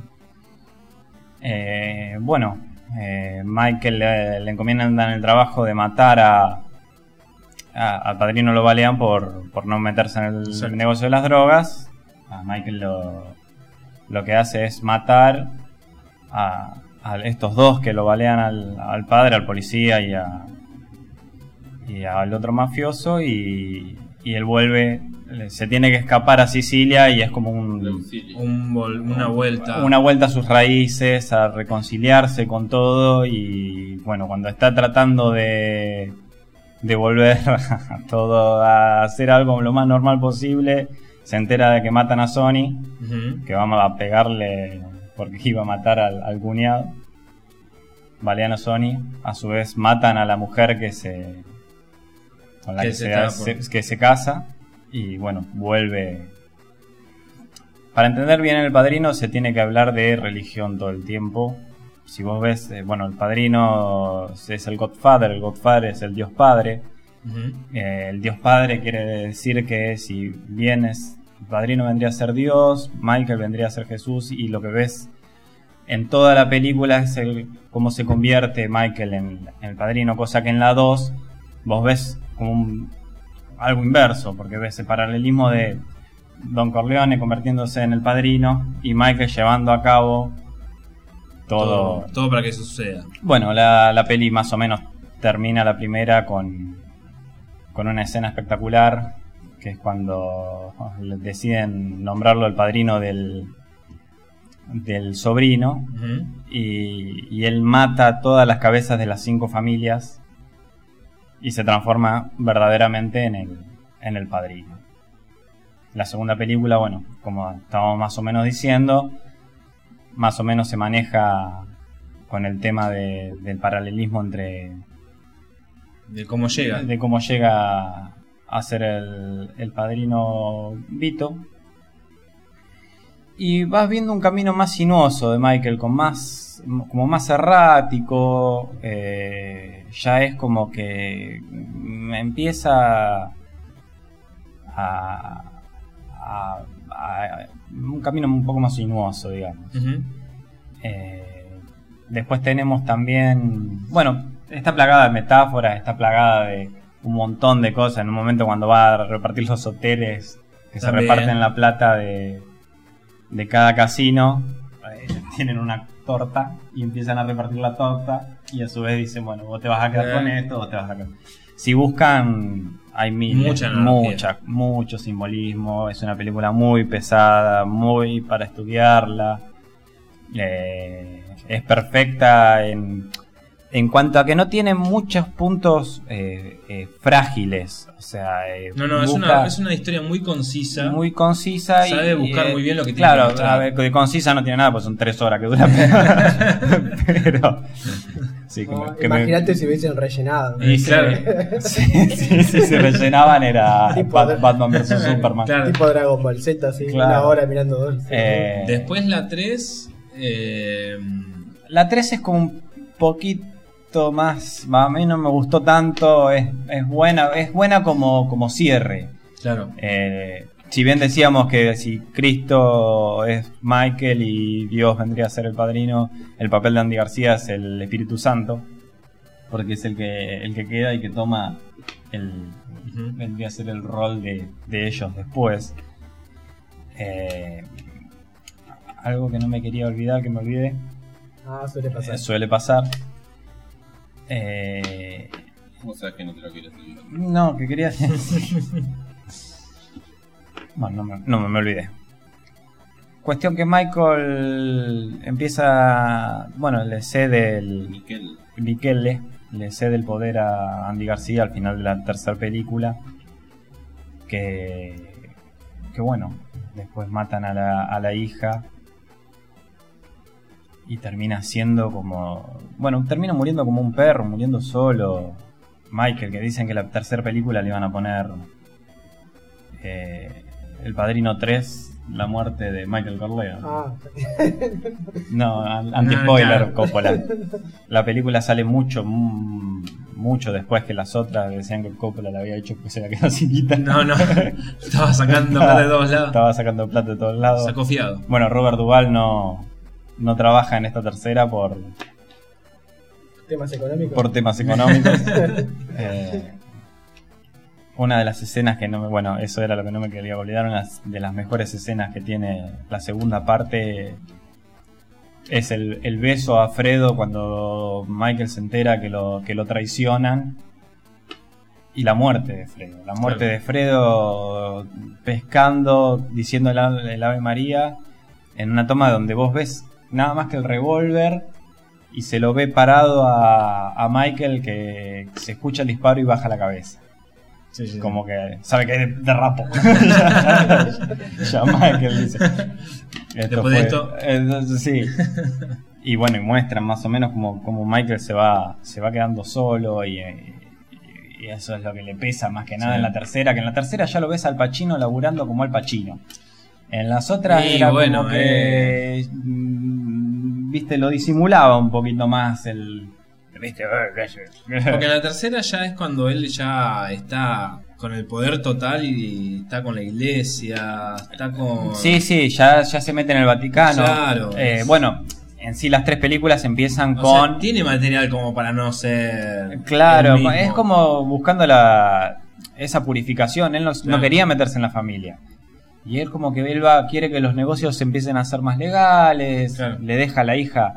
Eh, bueno, eh, Michael le, le encomiendan el trabajo de matar a, a- al padrino lo balean por, por no meterse en el Exacto. negocio de las drogas. A Michael lo, lo que hace es matar a, a estos dos que lo balean al, al padre, al policía y, a, y al otro mafioso y, y él vuelve, se tiene que escapar a Sicilia y es como un, Un vol- una vuelta. una vuelta a sus raíces, a reconciliarse con todo y bueno, cuando está tratando de, de volver [LAUGHS] a todo a hacer algo lo más normal posible, se entera de que matan a Sony, que vamos a pegarle porque iba a matar al, al cuñado. Balean a Sony, a su vez matan a la mujer que se con la Que que, se que casa y bueno, vuelve para entender bien el padrino se tiene que hablar de religión todo el tiempo. Si vos ves, eh, bueno, el padrino es el Godfather, el Godfather es el Dios Padre. Eh, el Dios Padre quiere decir que si bien es, el padrino vendría a ser Dios, Michael vendría a ser Jesús y lo que ves en toda la película es el, cómo se convierte Michael en, en el padrino, cosa que en la 2 vos ves como un- algo inverso, porque ves el paralelismo de Don Corleone convirtiéndose en el padrino y Michael llevando a cabo todo, todo. Todo para que eso suceda. bueno, la, la peli más o menos termina la primera con, con una escena espectacular, que es cuando deciden nombrarlo el padrino del, del sobrino, y, y él mata todas las cabezas de las cinco familias y se transforma verdaderamente en el, en el padrino. La segunda película, bueno, como estábamos más o menos diciendo, más o menos se maneja con el tema de- del paralelismo entre De cómo llega. de cómo llega a ser el, el padrino Vito. Y vas viendo un camino más sinuoso de Michael, con más, como más errático. eh, ya es como que empieza a, a- a- un camino un poco más sinuoso, digamos. Eh, después tenemos también, bueno, está plagada de metáforas, está plagada de un montón de cosas. En un momento cuando va a repartir los hoteles, que se reparten la plata de, de cada casino, eh, tienen una torta y empiezan a repartir la torta y a su vez dicen, bueno, vos te vas a quedar Eh. con esto, vos te vas a quedar. Si buscan, hay miles, mucha, mucho simbolismo. Es una película muy pesada, muy para estudiarla. Eh, es perfecta en, en cuanto a que no tiene muchos puntos eh, eh, frágiles. O sea, eh, No, no, es una, es una historia muy concisa. muy concisa. Sabe y, buscar eh, muy bien lo que tiene Claro, que a ver, de concisa no tiene nada, pues son tres horas que dura. [LAUGHS] pero. Sí, No, me- Imagínate si hubiesen rellenado. Eh, sí, claro. sí, sí, sí, se rellenaban era Batman vs Superman. Claro. Tipo Dragon Ball Z, así, Claro. una hora mirando dos. Eh, Después la 3. Eh, La 3 es como un poquito más. A mí no me gustó tanto. Es, es buena, es buena como, como cierre. claro. Eh, si bien decíamos que si Cristo es Michael y Dios vendría a ser el padrino, el papel de Andy García es el Espíritu Santo, porque es el que, el que queda y que toma el, vendría a ser el rol de, de ellos después. Eh, algo que no me quería olvidar, que me olvidé, Ah, suele pasar. eh, suele pasar. Eh, ¿Cómo sabes que no te lo quieres decir? no, que quería Bueno, no me, no me olvidé. Cuestión que Michael empieza. Bueno, le cede el Miquel. Michele. le cede el poder a Andy García al final de la tercera película. Que, que bueno, después matan a la, a la hija y termina siendo como. Bueno, termina muriendo como un perro, muriendo solo. Michael, que dicen que la tercera película le iban a poner. eh, el Padrino 3, la muerte de Michael Corleone. Ah, [LAUGHS] No, an- anti-spoiler. Coppola. [LAUGHS] La película sale mucho, mm, mucho después que las otras. Decían que Coppola la había hecho que se la quedó sin guita. No, no. Estaba sacando [LAUGHS] plata de todos lados. Estaba sacando plata de todos lados. Sacó fiado. Bueno, Robert Duvall no, no trabaja en esta tercera por, temas económicos. por temas económicos. [LAUGHS] [LAUGHS] Eh, una de las escenas que no me, bueno, eso era lo que no me quería olvidar, una de las mejores escenas que tiene la segunda parte es el, el beso a Fredo cuando Michael se entera que lo, que lo traicionan y la muerte de Fredo. La muerte Claro. de Fredo pescando, diciendo el, el Ave María en una toma donde vos ves nada más que el revólver y se lo ve parado a, a Michael que se escucha el disparo y baja la cabeza. Sí, sí, Como que sabe que derrapo. [LAUGHS] ya, ya Michael dice. Después de esto- sí. [LAUGHS] Y bueno, y muestran más o menos como, como Michael se va, se va quedando solo y, eh, y eso es lo que le pesa más que nada Sí. en la tercera, que en la tercera ya lo ves al Pacino laburando como al Pacino. En las otras Y era bueno, como que mm, viste, lo disimulaba un poquito más el viste, [LAUGHS] Porque la tercera ya es cuando él ya está con el poder total y está con la iglesia, está con... Sí, sí, ya, ya se mete en el Vaticano. Claro. Eh, bueno, en sí las tres películas empiezan O con... sea, tiene material como para no ser... Claro, es como buscando la esa purificación. Él no, quería meterse en la familia. Y él como que él va, quiere que los negocios empiecen a ser más legales, Claro. le deja a la hija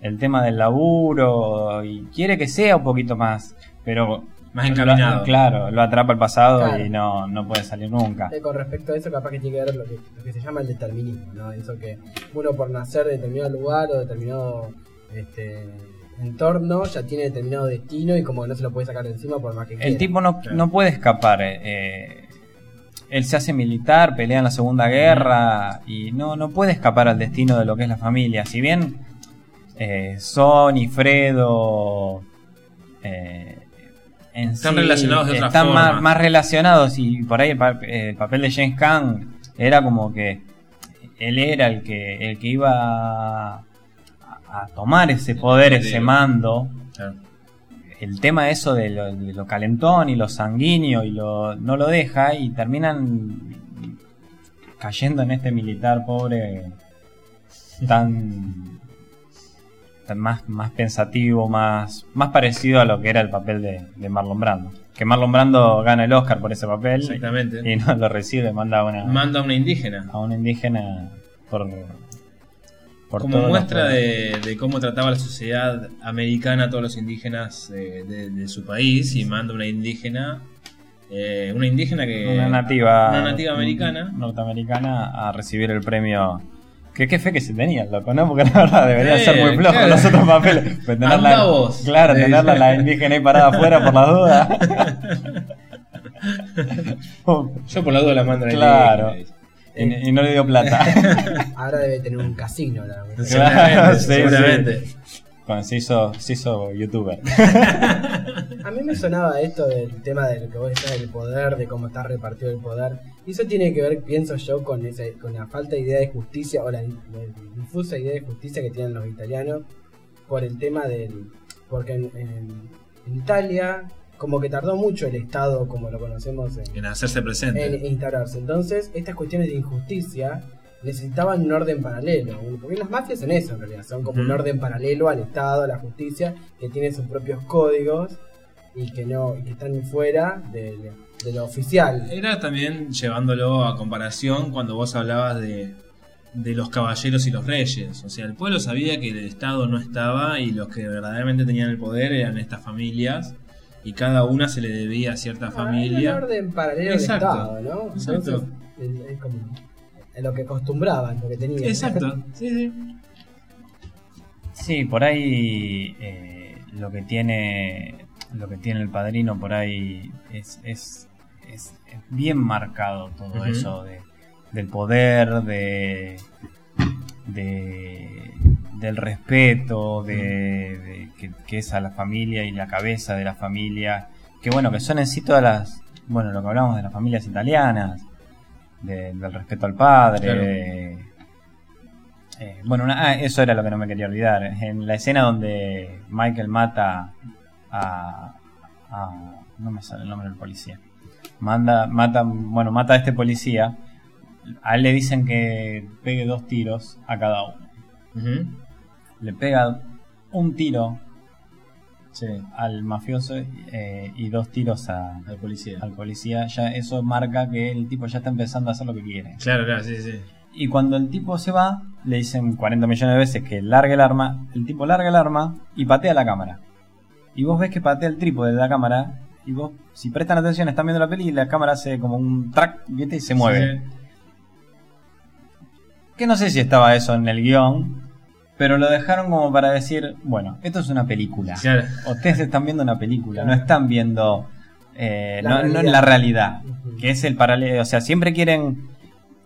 el tema del laburo y quiere que sea un poquito más, pero Más encaminado. lo- claro, lo atrapa el pasado Claro. y no, no puede salir nunca. Eh, con respecto a eso, capaz que tiene que ver lo que, lo que se llama el determinismo, ¿no? Eso que uno por nacer de determinado lugar o determinado este, entorno ya tiene determinado destino y como que no se lo puede sacar de encima por más que quiera. El tipo no, Claro. no puede escapar. eh, él se hace militar, pelea en la Segunda Guerra y no, no puede escapar al destino de lo que es la familia. Si bien eh, Son y Fredo eh, en Están sí relacionados de otra están forma. Más, más relacionados y por ahí el, pa- el papel de James Caan era como que él era el que, el que iba a, a tomar ese poder, ese mando Claro. El tema eso de lo, de lo calentón y lo sanguíneo y lo, no lo deja y terminan cayendo en este militar pobre tan, tan más, más pensativo, más, más parecido a lo que era el papel de, de Marlon Brando. Que Marlon Brando gana el Oscar por ese papel Exactamente. y no lo recibe, manda a una, Manda a una indígena. a una indígena por, por como muestra de, de cómo trataba la sociedad americana a todos los indígenas eh, de, de su país y manda una indígena, eh, una indígena que una nativa, una nativa americana. norteamericana a recibir el premio. Que qué fe que se tenía, el loco, ¿no? Porque la verdad debería ser muy flojo claro. los otros papeles. [LAUGHS] Pues tenerla, vos. Claro, tenerla la indígena ahí parada afuera por la duda. [LAUGHS] [LAUGHS] Yo por la duda la mando a la Claro. indígena. Y, y no le dio plata. [LAUGHS] Ahora debe tener un casino. La Claro, Seguramente, sí, seguramente. Cuando se hizo, se hizo youtuber. A mí me sonaba esto del tema del que vos decías del poder, de cómo está repartido el poder. Y eso tiene que ver, pienso yo, con, ese, con la falta de idea de justicia o la, la difusa idea de justicia que tienen los italianos por el tema del. Porque en, en- en Italia, como que tardó mucho el Estado, como lo conocemos, en, En hacerse presente. en instaurarse. Entonces, estas cuestiones de injusticia necesitaban un orden paralelo. Porque las mafias son eso en realidad, son como un orden paralelo al Estado, a la justicia, que tiene sus propios códigos y que no y que están fuera de, de lo oficial. Era también llevándolo a comparación cuando vos hablabas de, de los caballeros y los reyes. O sea, el pueblo sabía que el Estado no estaba y los que verdaderamente tenían el poder eran estas familias y cada una se le debía a cierta Ah, familia. era un orden paralelo Exacto, Estado, ¿no? exacto. Entonces, es, es como lo que acostumbraban, lo que tenían. Exacto, sí, sí. Sí, por ahí eh, lo que tiene lo que tiene el padrino por ahí es, es, es- es bien marcado todo eso de, del poder, de, de- del respeto, de, de que, que es a la familia y la cabeza de la familia, que bueno, que son en sí todas las, bueno, lo que hablamos de las familias italianas, de- del respeto al padre, Claro. de- eh, bueno, una- ah, eso era lo que no me quería olvidar. En la escena donde Michael mata a, a- no me sale el nombre del policía. Manda, mata, bueno, mata a este policía. A él le dicen que pegue dos tiros a cada uno. Le pega un tiro al mafioso eh, y dos tiros a- Al policía. al policía. Ya eso marca que el tipo ya está empezando a hacer lo que quiere. Claro, claro, sí, sí. Y cuando el tipo se va, le dicen 40 millones de veces que largue el arma. El tipo larga el arma y patea la cámara. Y vos ves que patea el trípode de la cámara. Y vos, si prestan atención, están viendo la peli y la cámara hace como un track y se mueve. Sí. Que no sé si estaba eso en el guion. Pero lo dejaron como para decir, bueno, esto es una película. Claro. Ustedes están viendo una película, no están viendo eh, La no- no realidad. la realidad, que es el paralelo. O sea, siempre quieren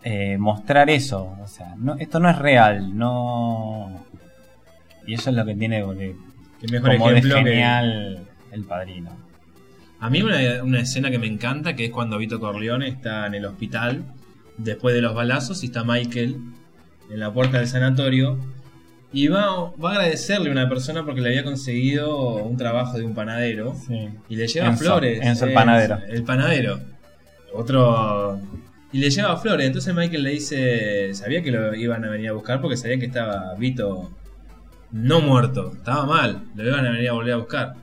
eh, mostrar eso. O sea, no, esto no es real, no. Y eso es lo que tiene de, El mejor como de ejemplo que- genial el padrino. A mí una, una escena que me encanta, que es cuando Vito Corleone está en el hospital, después de los balazos, y está Michael en la puerta del sanatorio, y va, va a agradecerle a una persona porque le había conseguido un trabajo de un panadero, Sí. y le lleva Enzo, flores. Enzo el panadero. El panadero. Otro... Y le lleva flores, entonces Michael le dice, sabía que lo iban a venir a buscar porque sabía que estaba Vito no muerto, estaba mal, lo iban a venir a volver a buscar.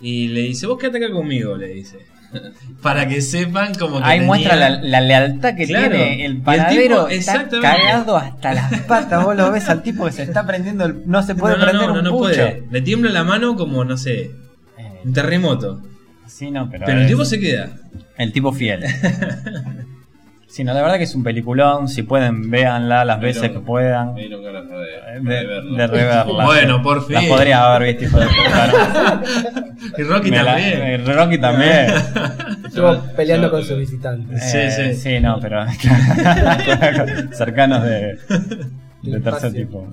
Y le dice, vos quédate acá conmigo, le dice. [LAUGHS] Para que sepan como que Ahí tenía- muestra la, la lealtad que Claro. tiene el el panadero. tipo- está cagado hasta las [LAUGHS] patas. Vos lo ves al tipo que se está prendiendo. El, no se puede no, no, prender no, un no, no pucho. puede. Le tiembla la mano como, no sé, Eh, un terremoto. sí, no, pero, Pero el tipo se queda. el tipo fiel. [LAUGHS] sí, no, la verdad que es un peliculón. Si pueden, véanla las Me veces que puedan. Me dieron ganas de, De, de verlo. de reverla. Bueno, por fin. Las podría haber visto, hijo de. [LAUGHS] Y Rocky Me también. eh, Rocky también. Estuvo peleando con sus tenés. visitantes. Sí, Eh, sí. sí, no, pero [LAUGHS] [LAUGHS] cercanos de, de tercer tipo.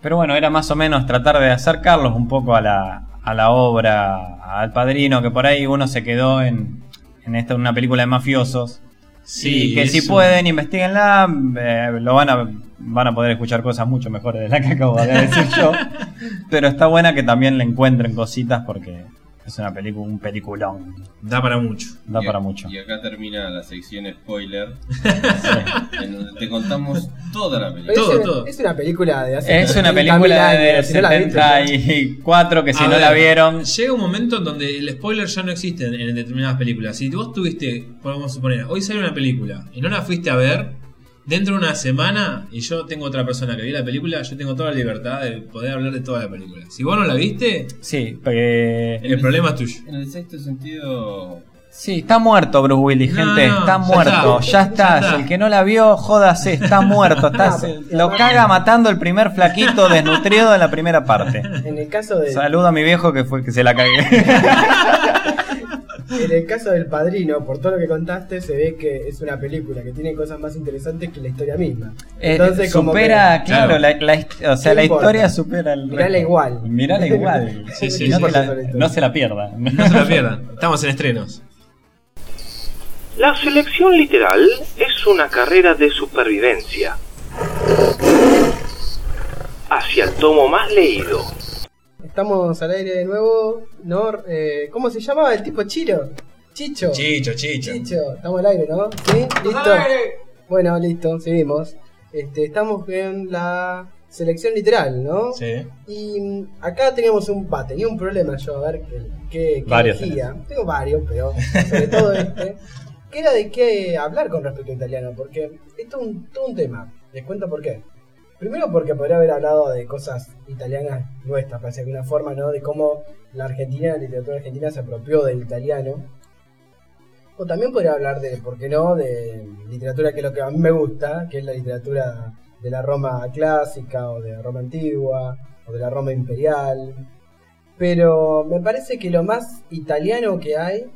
Pero bueno, era más o menos tratar de acercarlos un poco a la, a la obra, al padrino, que por ahí uno se quedó en, en esta una película de mafiosos. Sí, y que si pueden, investiguenla, eh, lo van a, van a poder escuchar cosas mucho mejores de las que acabo de decir yo. [LAUGHS] Pero está buena que también le encuentren cositas porque es una película, un peliculón. Da para mucho. Da Y- para mucho. Y acá termina la sección spoiler, [LAUGHS] en donde te contamos toda la película. Todo, es, todo. es una película de hace Es una 30.000 película de viste, 74 que si A no ver, la vieron. Llega un momento en donde el spoiler ya no existe en, en determinadas películas. Si vos tuviste, podemos suponer, hoy sale una película y no la fuiste a ver, dentro de una semana, y yo tengo otra persona que vio la película, yo tengo toda la libertad de poder hablar de toda la película. Si vos no la viste, Sí, el problema es tuyo. En el sexto sentido, sí, está muerto Bruce Willis, No, gente, no, está muerto, ya está. ya está. Si el que no la vio, jódase, está [LAUGHS] muerto. Está, lo caga matando el primer flaquito desnutrido en la primera parte. En el caso de, Saludo a mi viejo que fue el que se la cagué. [LAUGHS] en el caso del padrino, por todo lo que contaste, se ve que es una película que tiene cosas más interesantes que la historia misma. Eh, Entonces, como supera, que- claro, la, o sea, ¿Qué la importa? historia supera el. Mirala igual. Mirala igual. Sí, sí, no, sí. la, no se la pierda. No se la pierdan. Estamos en estrenos. La selección literal es una carrera de supervivencia hacia el tomo más leído. Estamos al aire de nuevo. ¿no? Eh, ¿Cómo se llamaba el tipo Chiro? Chicho. Chicho, chicho. Chicho. Estamos al aire, ¿no? ¿Sí? ¿Listo? Bueno, listo, seguimos. Este, estamos en la selección literal, ¿no? Sí. Y mm, acá teníamos un, va, tenía un problema yo, a ver qué, qué, qué Varios elegía. Tengo varios, pero sobre todo este. Que era de qué hablar con respecto a italiano, porque esto es un, todo un tema. Les cuento por qué. Primero porque podría haber hablado de cosas italianas nuestras, parece de alguna forma, ¿no? De cómo la Argentina, la literatura argentina se apropió del italiano. O también podría hablar de, ¿por qué no?, de literatura que es lo que a mí me gusta, que es la literatura de la Roma clásica, o de la Roma antigua, o de la Roma imperial. Pero me parece que lo más italiano que hay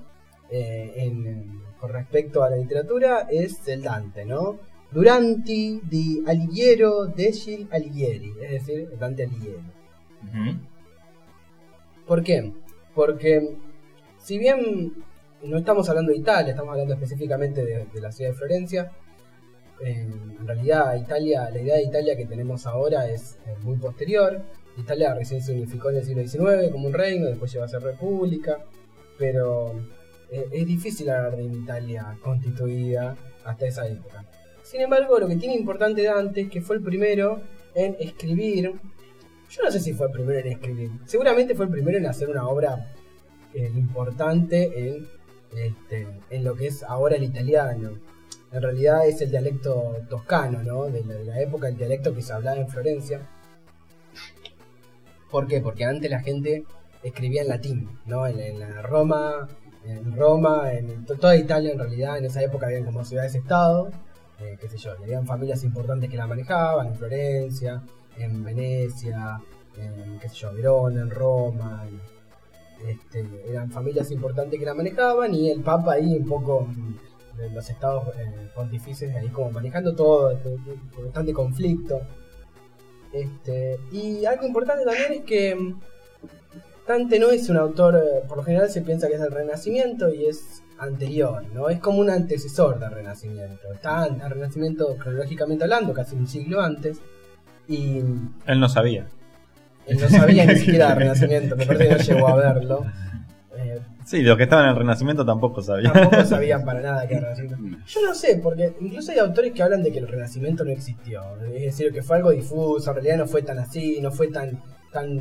eh, con respecto a la literatura es el Dante, ¿no? Duranti di Alighiero degli Alighieri, es decir, Dante Alighieri. ¿Por qué? Porque si bien no estamos hablando de Italia, estamos hablando específicamente de, de la ciudad de Florencia, eh, en realidad Italia, la idea de Italia que tenemos ahora es eh, muy posterior. Italia recién se unificó en el siglo XIX como un reino, después llegó a ser república, pero eh, es difícil hablar de una Italia constituida hasta esa época. Sin embargo, lo que tiene importante Dante es que fue el primero en escribir yo no sé si fue el primero en escribir. Seguramente fue el primero en hacer una obra eh, importante en, este, en lo que es ahora el italiano. En realidad es el dialecto toscano, ¿no? De la, época, el dialecto que se hablaba en Florencia. ¿Por qué? Porque antes la gente escribía en latín, ¿no? En, Roma, en Roma, en to- toda Italia en realidad, en esa época habían como ciudades-estado, eh, qué sé yo, habían familias importantes que la manejaban, en Florencia, en Venecia, en qué sé yo, Verona, en Roma, este, eran familias importantes que la manejaban y el Papa ahí un poco mm, de los estados eh, pontifices ahí como manejando todo, este, con bastante conflicto. Este, y algo importante también es que mm, Dante no es un autor, eh, por lo general se piensa que es del Renacimiento y es anterior, ¿no? Es como un antecesor del Renacimiento. Está al Renacimiento cronológicamente hablando, casi un siglo antes. Y Él no sabía. él no sabía ni siquiera del Renacimiento, me parece que no [LAUGHS] llegó a verlo. Eh, Sí, los que estaban en el Renacimiento tampoco sabían. tampoco sabían para nada que era [LAUGHS] Renacimiento. Yo no sé, porque incluso hay autores que hablan de que el Renacimiento no existió. Es decir, que fue algo difuso, en realidad no fue tan así, no fue tan tan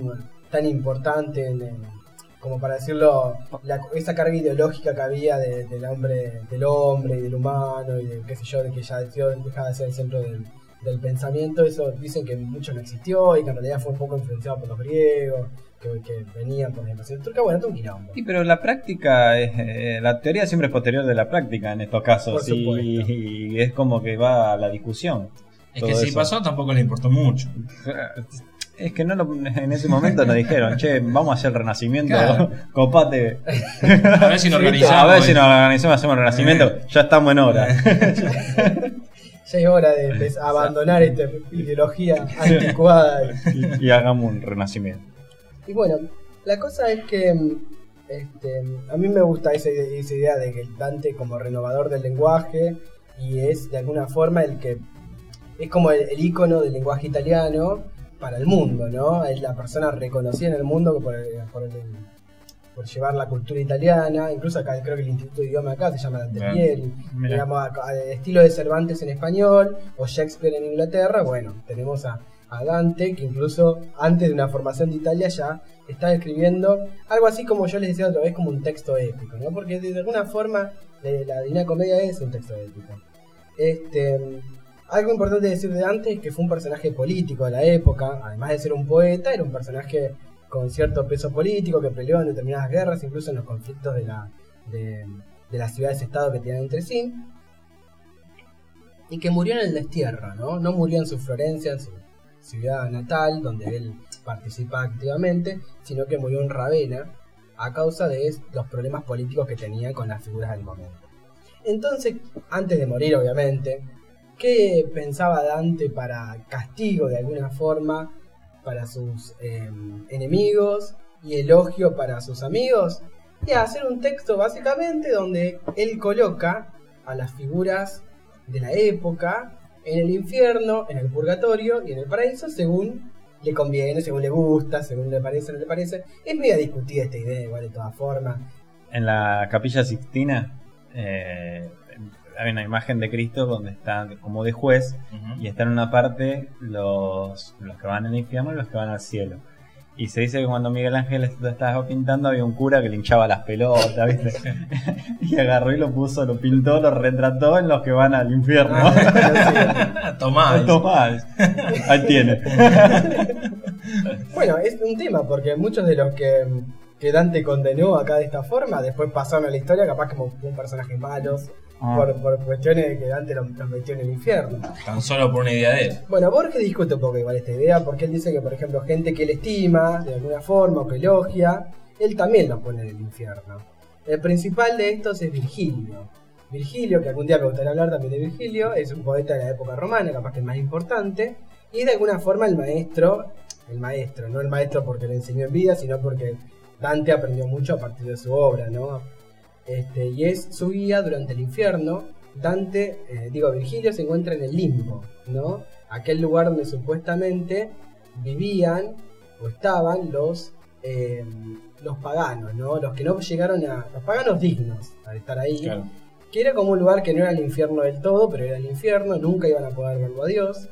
tan importante en- en- como para decirlo, la- esa carga ideológica que había de- del hombre del hombre y del humano y de qué sé yo, de que ya dejaba de ser el centro del, del pensamiento, eso dicen que mucho no existió y que en realidad fue un poco influenciado por los griegos, que, que venían por la invasión turca, bueno, un quilombo. Sí, pero la práctica, es, eh, la teoría siempre es posterior de la práctica en estos casos. Y, y es como que va a la discusión. Es que si eso. pasó tampoco le importó mucho. Es que no lo- en ese momento nos dijeron, che, vamos a hacer el renacimiento, Claro. copate. A ver si nos [LAUGHS] organizamos. A ver si nos organizamos, hacemos el renacimiento, ya estamos en hora. [LAUGHS] Ya es hora de abandonar esta ideología anticuada. y, y hagamos un renacimiento. Y bueno, la cosa es que mm, este, a mí me gusta esa, esa idea de que Dante como renovador del lenguaje y es de alguna forma el que es como el, el ícono del lenguaje italiano para el mundo, ¿no? Es la persona reconocida en el mundo por, el- por, por llevar la cultura italiana, incluso acá creo que el Instituto de Idioma acá se llama Dante Mirá. digamos, estilo de Cervantes en español o Shakespeare en Inglaterra, bueno, tenemos a, a Dante que incluso antes de una formación de Italia ya está escribiendo algo así como yo les decía otra vez como un texto épico, ¿no? Porque de alguna forma eh, la Divina Comedia es un texto épico. Este, algo importante decir de Dante es que fue un personaje político de la época, además de ser un poeta, era un personaje con cierto peso político que peleó en determinadas guerras, incluso en los conflictos de las ciudades-estado que tenían entre sí, y que murió en el destierro, ¿no? No murió en su Florencia, en su ciudad natal, donde él participa activamente, sino que murió en Ravenna a causa de los problemas políticos que tenía con las figuras del momento. Entonces, antes de morir, obviamente, ¿qué pensaba Dante para castigo de alguna forma para sus eh, enemigos y elogio para sus amigos? Y hacer un texto básicamente donde él coloca a las figuras de la época en el infierno, en el purgatorio y en el paraíso según le conviene, según le gusta, según le parece no le parece. Es media discutida esta idea igual de todas formas. En la capilla Sixtina eh, hay una imagen de Cristo donde está como de juez y está en una parte los, los que van al infierno y los que van al cielo. Y se dice que cuando Miguel Ángel lo estaba pintando había un cura que le hinchaba las pelotas, ¿viste? [LAUGHS] y agarró y lo puso, lo pintó, lo retrató en los que van al infierno. Ah, Tomá. [LAUGHS] Tomá, ahí tiene. [LAUGHS] Bueno, es un tema porque muchos de los que, que Dante condenó acá de esta forma, después pasaron a la historia capaz como un personajes malos Ah. por, por cuestiones de que Dante lo, lo metió en el infierno. Tan solo por una idea de él. Bueno, Borges discute un poco igual esta idea, porque él dice que, por ejemplo, gente que él estima de alguna forma o que elogia, él también lo pone en el infierno. El principal de estos es Virgilio. Virgilio, que algún día me gustaría hablar también de Virgilio, es un poeta de la época romana, capaz que el más importante, y es de alguna forma el maestro, el maestro, no el maestro porque le enseñó en vida, sino porque Dante aprendió mucho a partir de su obra, ¿no? Este, y es su guía durante el infierno. Dante, eh, digo, Virgilio se encuentra en el limbo, ¿no? Aquel lugar donde supuestamente vivían o estaban los, eh, los paganos, ¿no? Los que no llegaron a. los paganos dignos al estar ahí. Claro. Que era como un lugar que no era el infierno del todo, pero era el infierno, nunca iban a poder verlo a Dios.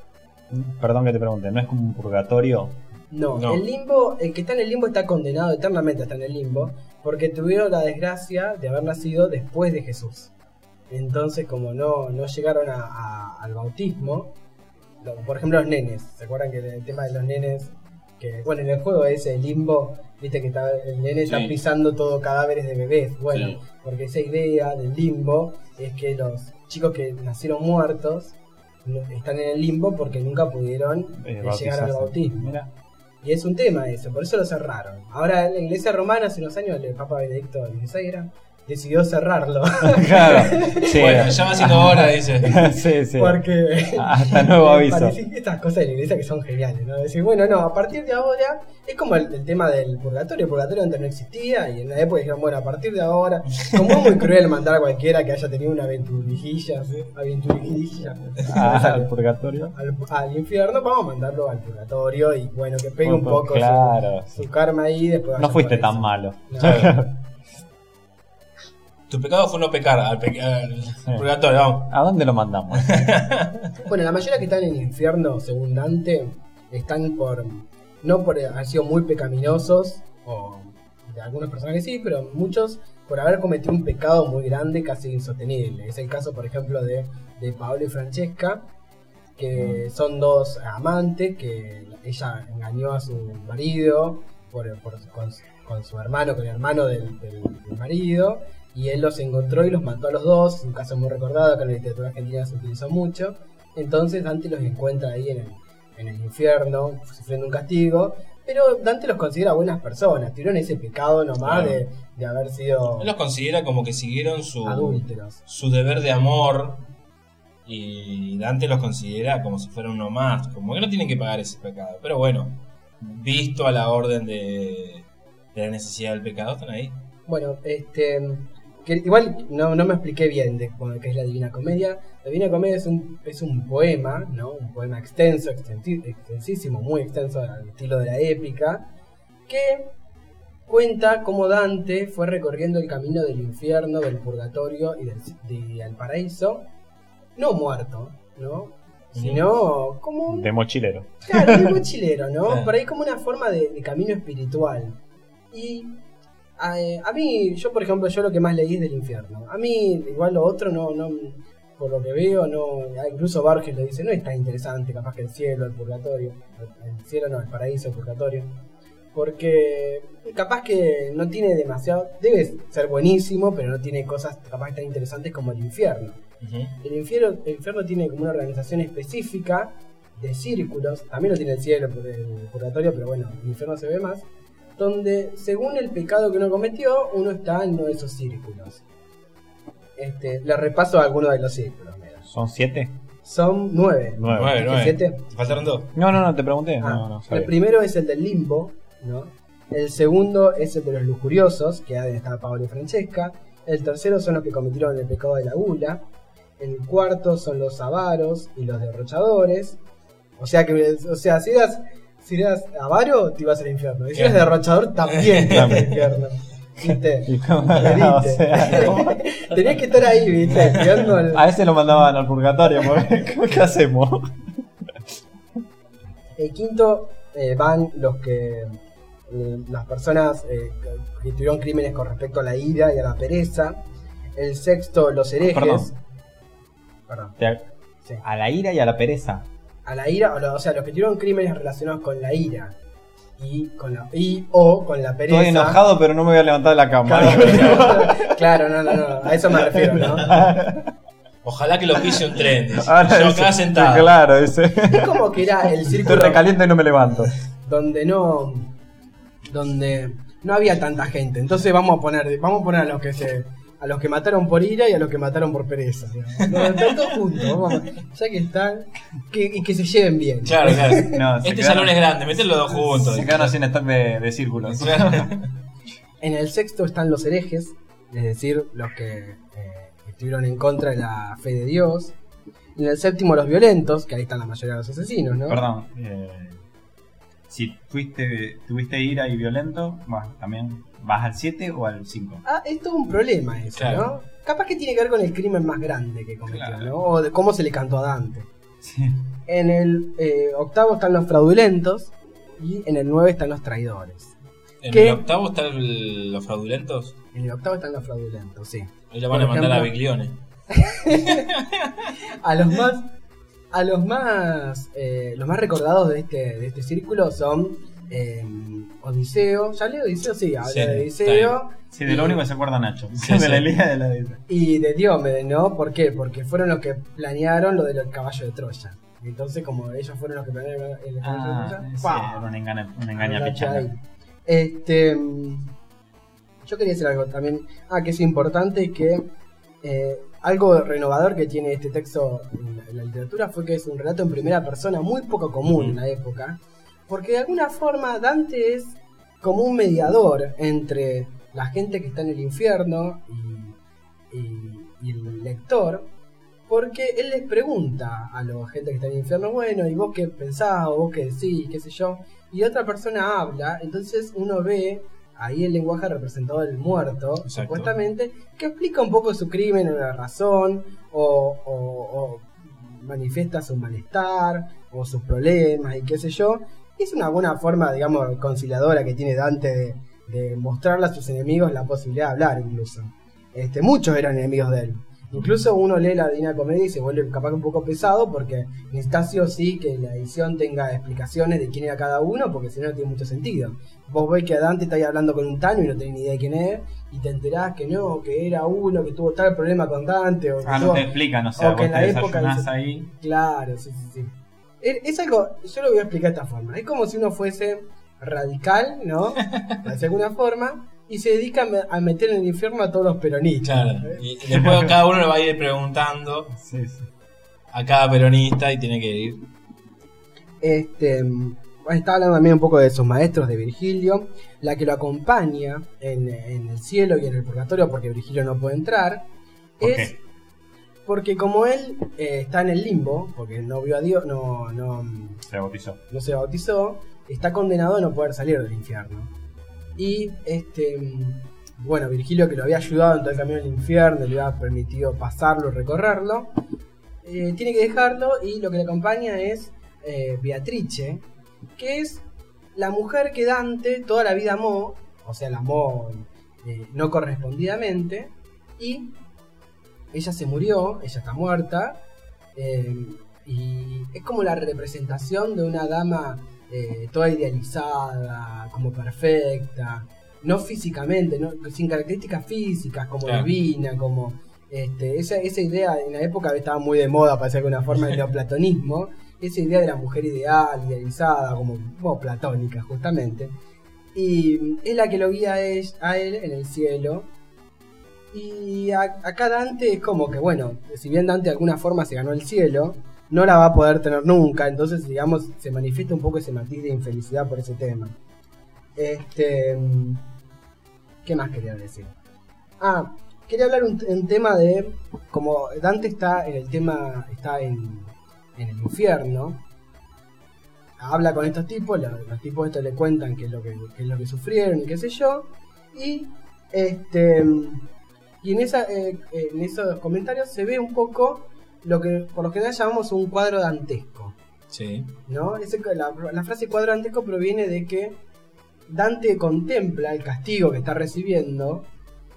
Perdón que te pregunte, ¿no es como un purgatorio? No, No. el limbo, el que está en el limbo está condenado eternamente a estar en el limbo, porque tuvieron la desgracia de haber nacido después de Jesús. Entonces, como no, no llegaron a- a- al bautismo, lo- por ejemplo los nenes, ¿se acuerdan que el tema de los nenes? Que, bueno, en el juego ese, el limbo, viste que está, el nene está pisando todo cadáveres de bebés. Bueno, Sí. porque esa idea del limbo es que los chicos que nacieron muertos están en el limbo porque nunca pudieron Eh, eh, llegar al bautismo. Mira. Y es un tema eso, por eso lo cerraron. Ahora la iglesia romana hace unos años el Papa Benedicto XVI decidió cerrarlo. [LAUGHS] claro. Sí. Bueno, ya va siendo hora, dice. [LAUGHS] sí, sí. Porque Hasta nuevo aviso. estas cosas de la iglesia que son geniales, ¿no? Decir, bueno, no, a partir de ahora es como el, el tema del purgatorio. El purgatorio antes no existía y en la época dijeron, bueno, a partir de ahora, como es muy cruel mandar a cualquiera que haya tenido una aventurijilla, ¿sí? aventurijilla, Ah, al purgatorio. al, al infierno, vamos a mandarlo al purgatorio y bueno, que pegue un poco claro, su, sí. su karma ahí. Después No fuiste tan malo. No. [LAUGHS] Tu pecado fue no pecar al, pe- al purgatorio, vamos. ¿A dónde lo mandamos? [LAUGHS] Bueno, la mayoría que están en el infierno, según Dante, están por. No por haber sido muy pecaminosos, o de algunas personas que sí, pero muchos por haber cometido un pecado muy grande, casi insostenible. Es el caso, por ejemplo, de, de Paolo y Francesca, que son dos amantes, que ella engañó a su marido por, por- con, con su hermano, con el hermano del, del- del marido, y él los encontró y los mató a los dos, un caso muy recordado que en la literatura argentina se utilizó mucho. Entonces Dante los encuentra ahí en el, en el infierno, sufriendo un castigo, pero Dante los considera buenas personas, tuvieron ese pecado nomás Claro. de, de haber sido Él los considera como que siguieron su, adúlteros. su deber de amor y Dante los considera como si fuera uno más, como que no tienen que pagar ese pecado. Pero bueno, visto a la orden de, de la necesidad del pecado, están ahí. Bueno, este. Que igual no, no me expliqué bien de qué es la Divina Comedia. La Divina Comedia es un, es un poema, ¿no? Un poema extenso, extensísimo, muy extenso al estilo de la épica, que cuenta cómo Dante fue recorriendo el camino del infierno, del purgatorio y del, paraíso, no muerto, ¿no? Sino como De mochilero. Claro, de [LAUGHS] mochilero, ¿no? Por ahí como una forma de, de camino espiritual. Y a, a mí, yo por ejemplo, yo lo que más leí es del infierno. A mí, igual lo otro, no, no por lo que veo, no incluso Borges lo dice, no es tan interesante capaz que el cielo, el purgatorio. El cielo no, el paraíso, el purgatorio. Porque capaz que no tiene demasiado, debe ser buenísimo, pero no tiene cosas capaz tan interesantes como el infierno. El infierno, el infierno tiene como una organización específica de círculos, también lo tiene el cielo, el purgatorio, pero bueno, el infierno se ve más, donde según el pecado que uno cometió, uno está en uno de esos círculos. Este, le repaso algunos de los círculos, mira. ¿Son siete? Son nueve. Nueve. Nueve, nueve. ¿Siete? ¿Te faltaron dos? No, no, no, te pregunté. Ah, no, no, el primero es el del limbo, ¿no? El segundo es el de los lujuriosos, que estar Paolo y Francesca. El tercero son los que cometieron el pecado de la gula. El cuarto son los avaros y los derrochadores. O sea que, o sea, si eras, si eras avaro, te ibas al infierno. Y si eras derrochador, también te ibas al [LAUGHS] infierno. ¿Viste? [LAUGHS] Y o sea, [LAUGHS] Tenías que estar ahí, ¿viste? El- a ese lo mandaban al purgatorio. ¿Qué hacemos? El quinto eh, van los que eh, las personas eh, que tuvieron crímenes con respecto a la ira y a la pereza. El sexto, los herejes. Perdón. Perdón, Te- sí. A la ira y a la pereza. A la ira, o, lo- o sea, los que tuvieron crímenes relacionados con la ira y con la y o con la pereza. Estoy enojado, pero no me voy a levantar de la cama. Claro, [LAUGHS] [LAUGHS] claro, no, no, no, a eso me refiero, ¿no? Ojalá que lo pise un tren. Ahora Yo acá sentado. Claro, dice. Es como que era el Estoy círculo recaliente y no me levanto. donde no donde no había tanta gente. Entonces vamos a poner vamos a poner a los que se a los que mataron por ira y a los que mataron por pereza. [LAUGHS] Los están todos juntos, ya que están que, y que se lleven bien. Claro, claro. No, [LAUGHS] este quedaron- salón es grande, mételo los dos juntos. Se quedaron sin stock de, de círculos. [LAUGHS] En el sexto están los herejes, es decir, los que eh, estuvieron en contra de la fe de Dios. En el séptimo los violentos, que ahí están la mayoría de los asesinos, ¿no? Perdón. eh, si fuiste, tuviste ira y violento, bueno, también vas al 7 o al 5. Ah, es todo un problema eso, Claro. ¿no? Capaz que tiene que ver con el crimen más grande que cometió, Claro. ¿no? O de cómo se le cantó a Dante. Sí. En el eh, octavo están los fraudulentos y en el nueve están los traidores. En el octavo están el- los fraudulentos. En el octavo están los fraudulentos, sí. Ahí lo van a mandar a Biglione. [LAUGHS] A los más, a los más, eh, los más recordados de este, de este círculo son eh, Odiseo. ¿Ya leo Odiseo? Sí, habla Sí, de Odiseo. Sí, de lo único que se acuerda Nacho. Sí, de sí. la y de la Odisea. Y de Diomedes, ¿no? ¿Por qué? Porque fueron los que planearon lo del caballo de Troya. Entonces, como ellos fueron los que planearon el caballo Ah, de Troya, sí, era una engaña, una engaña. Este. Yo quería decir algo también. Ah, que es importante que. eh, algo renovador que tiene este texto en la, en la literatura fue que es un relato en primera persona muy poco común en la época. Porque de alguna forma Dante es como un mediador entre la gente que está en el infierno y, y- y el lector. Porque él les pregunta a la gente que está en el infierno, bueno, ¿y vos qué pensás? ¿O vos qué decís? ¿Qué sé yo? Y otra persona habla, entonces uno ve ahí el lenguaje representado del muerto, Exacto. supuestamente, que explica un poco su crimen o la razón, o, o- o manifiesta su malestar, o sus problemas, y qué sé yo. Es una buena forma, digamos, conciliadora que tiene Dante de, de mostrarle a sus enemigos la posibilidad de hablar, incluso. Este, muchos eran enemigos de él. Incluso uno lee la Divina Comedia y se vuelve capaz un poco pesado porque necesita sí o sí que la edición tenga explicaciones de quién era cada uno porque si no no tiene mucho sentido. Vos ves que a Dante está ahí hablando con un Tano y no tenés ni idea de quién es y te enterás que no, que era uno que tuvo tal problema con Dante o que Ah, no te explican, o sea, o que vos en te la época ahí. Claro, sí, sí, sí. Es, algo, yo lo voy a explicar de esta forma. Es como si uno fuese radical, ¿no? [LAUGHS] De alguna forma, y se dedica a me- a meter en el infierno a todos los peronistas. Claro. Y y después cada uno le va a ir preguntando Sí, sí. a cada peronista y tiene que ir. Este, mm, está hablando también un poco de sus maestros de Virgilio, la que lo acompaña en, en el cielo y en el purgatorio porque Virgilio no puede entrar. ¿Por es qué? Porque como él eh, está en el limbo, porque no vio a Dios, no, no, Se bautizó. no se bautizó, está condenado a no poder salir del infierno. Y este bueno, Virgilio que lo había ayudado en todo el camino del infierno, le había permitido pasarlo, recorrerlo, eh, tiene que dejarlo y lo que le acompaña es eh, Beatrice, que es la mujer que Dante toda la vida amó, o sea, la amó eh, no correspondidamente, y ella se murió, ella está muerta, eh, y es como la representación de una dama eh, toda idealizada, como perfecta, no físicamente, no- sin características físicas, como Claro. divina, como este, esa, esa idea en la época estaba muy de moda, para decir de alguna forma, el [LAUGHS] neoplatonismo, esa idea de la mujer ideal, idealizada, como, como platónica, justamente. Y es la que lo guía a él, a él en el cielo. Y a- acá Dante es como que, bueno, si bien Dante de alguna forma se ganó el cielo, no la va a poder tener nunca, entonces, digamos, se manifiesta un poco ese matiz de infelicidad por ese tema. Este. ¿Qué más quería decir? Ah, quería hablar un, tema de. Como Dante está en el tema. está en, en el infierno. Habla con estos tipos, lo- los tipos estos le cuentan qué es lo que, qué es lo que sufrieron y qué sé yo. Y este. Y en, esa, eh, en esos comentarios se ve un poco lo que por lo general llamamos un cuadro dantesco. Sí. ¿no? Ese- la, la frase cuadro dantesco proviene de que Dante contempla el castigo que está recibiendo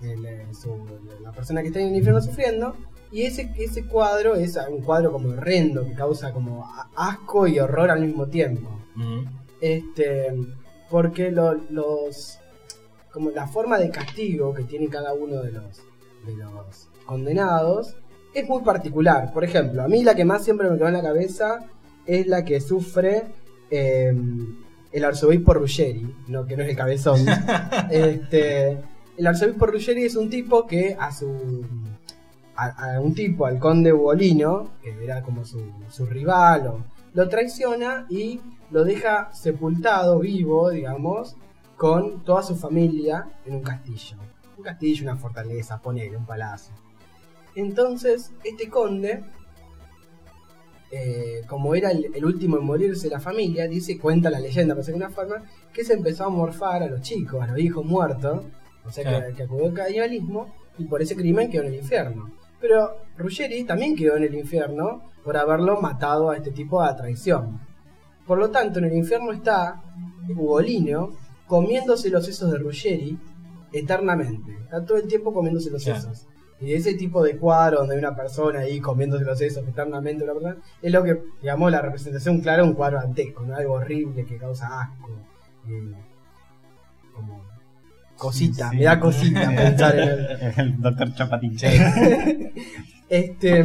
el, eh, su- la persona que está en el infierno sufriendo y ese, ese cuadro es un cuadro como horrendo que causa como asco y horror al mismo tiempo este porque lo- los como la forma de castigo que tiene cada uno de los de los condenados es muy particular. Por ejemplo, a mí la que más siempre me quedó en la cabeza es la que sufre eh, el arzobispo Ruggeri, no, que no es el cabezón. [LAUGHS] este, el arzobispo Ruggeri es un tipo que a su a, a un tipo, al conde Ugolino, que era como su, su rival, o- lo traiciona y lo deja sepultado vivo, digamos, con toda su familia en un castillo. Un castillo, una fortaleza, ponele, un palacio. Entonces, este conde, eh, como era el, el último en morirse de la familia, dice, cuenta la leyenda, por de alguna forma, que se empezó a morfar a los chicos, a los hijos muertos, o sea, Claro. que, que acudió al canibalismo, y por ese crimen quedó en el infierno. Pero Ruggeri también quedó en el infierno por haberlo matado a este tipo a traición. Por lo tanto, en el infierno está Ugolino comiéndose los sesos de Ruggeri eternamente. Está todo el tiempo comiéndose los Claro. sesos. Y ese tipo de cuadro donde hay una persona ahí comiéndose los sesos eternamente, una persona, es lo que, digamos, la representación clara de un cuadro antesco, ¿no? Algo horrible que causa asco. eh, como cosita, Sí. me da cosita [LAUGHS] pensar en el, El doctor Chapatín. [LAUGHS] Este,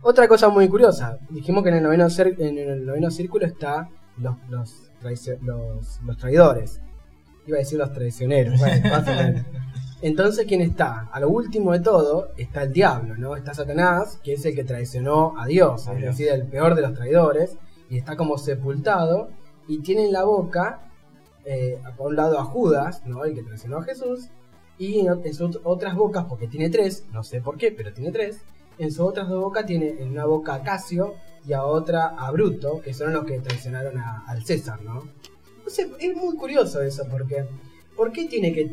otra cosa muy curiosa, dijimos que en el noveno, en el noveno círculo está los, los, los, los traidores. Iba a decir los traicioneros. bueno, [LAUGHS] más o menos. Entonces, ¿quién está? A lo último de todo está el diablo, ¿no? Está Satanás, que es el que traicionó a Dios, es decir, el peor de los traidores, y está como sepultado, y tiene en la boca, eh, por un lado a Judas, ¿no? El que traicionó a Jesús, y en, en sus otras bocas, porque tiene tres, no sé por qué, pero tiene tres, en sus otras dos bocas tiene en una boca a Casio y a otra a Bruto, que son los que traicionaron a- al César, ¿no? Entonces, es muy curioso eso, porque ¿por qué tiene que...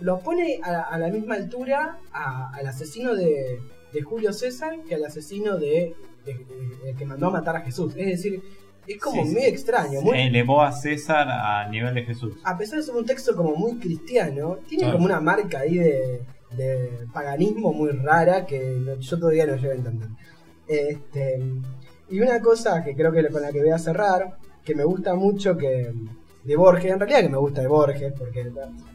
Lo pone a, a la misma altura a- al asesino de, de Julio César que al asesino de, de- que mandó a matar a Jesús. Es decir, es como Sí, sí. muy extraño, muy, Elevó a César a nivel de Jesús. a pesar de ser un texto como muy cristiano, tiene Claro. como una marca ahí de, de paganismo muy rara que no- yo todavía no llego a entender. Este, y una cosa que creo que con la que voy a cerrar, que me gusta mucho que de Borges, en realidad que me gusta de Borges, porque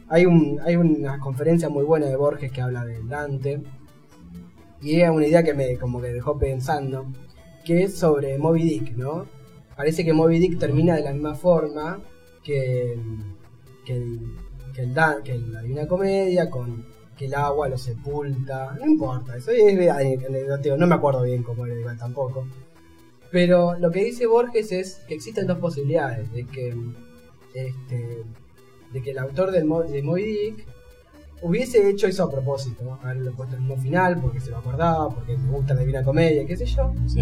hay, un, hay una conferencia muy buena de Borges que habla de Dante, y es una idea que me como que dejó pensando, que es sobre Moby Dick, ¿no? Parece que Moby Dick termina de la misma forma que, que, el, que, el Dan- que la Divina Comedia, con que el agua lo sepulta, no importa, eso es no me acuerdo bien cómo era igual tampoco. Pero lo que dice Borges es que existen dos posibilidades, de que este, de que el autor del Mo- de Moby Dick hubiese hecho eso a propósito, ¿no? haberlo puesto en un final porque se lo acordaba, porque le gusta la Divina Comedia, qué sé yo. Sí.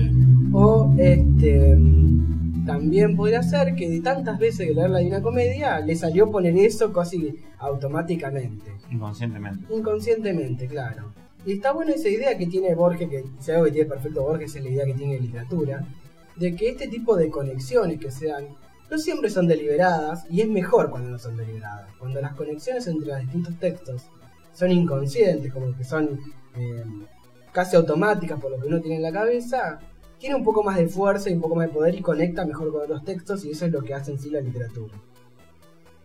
O este también podría ser que de tantas veces que leer la Divina Comedia le salió poner eso casi automáticamente. Inconscientemente. Inconscientemente, claro. Y está buena esa idea que tiene Borges, que si algo que tiene perfecto Borges es la idea que tiene literatura, de que este tipo de conexiones que se dan no siempre son deliberadas y es mejor cuando no son deliberadas. Cuando las conexiones entre los distintos textos son inconscientes, como que son eh, casi automáticas por lo que uno tiene en la cabeza, tiene un poco más de fuerza y un poco más de poder y conecta mejor con otros textos y eso es lo que hace en sí la literatura.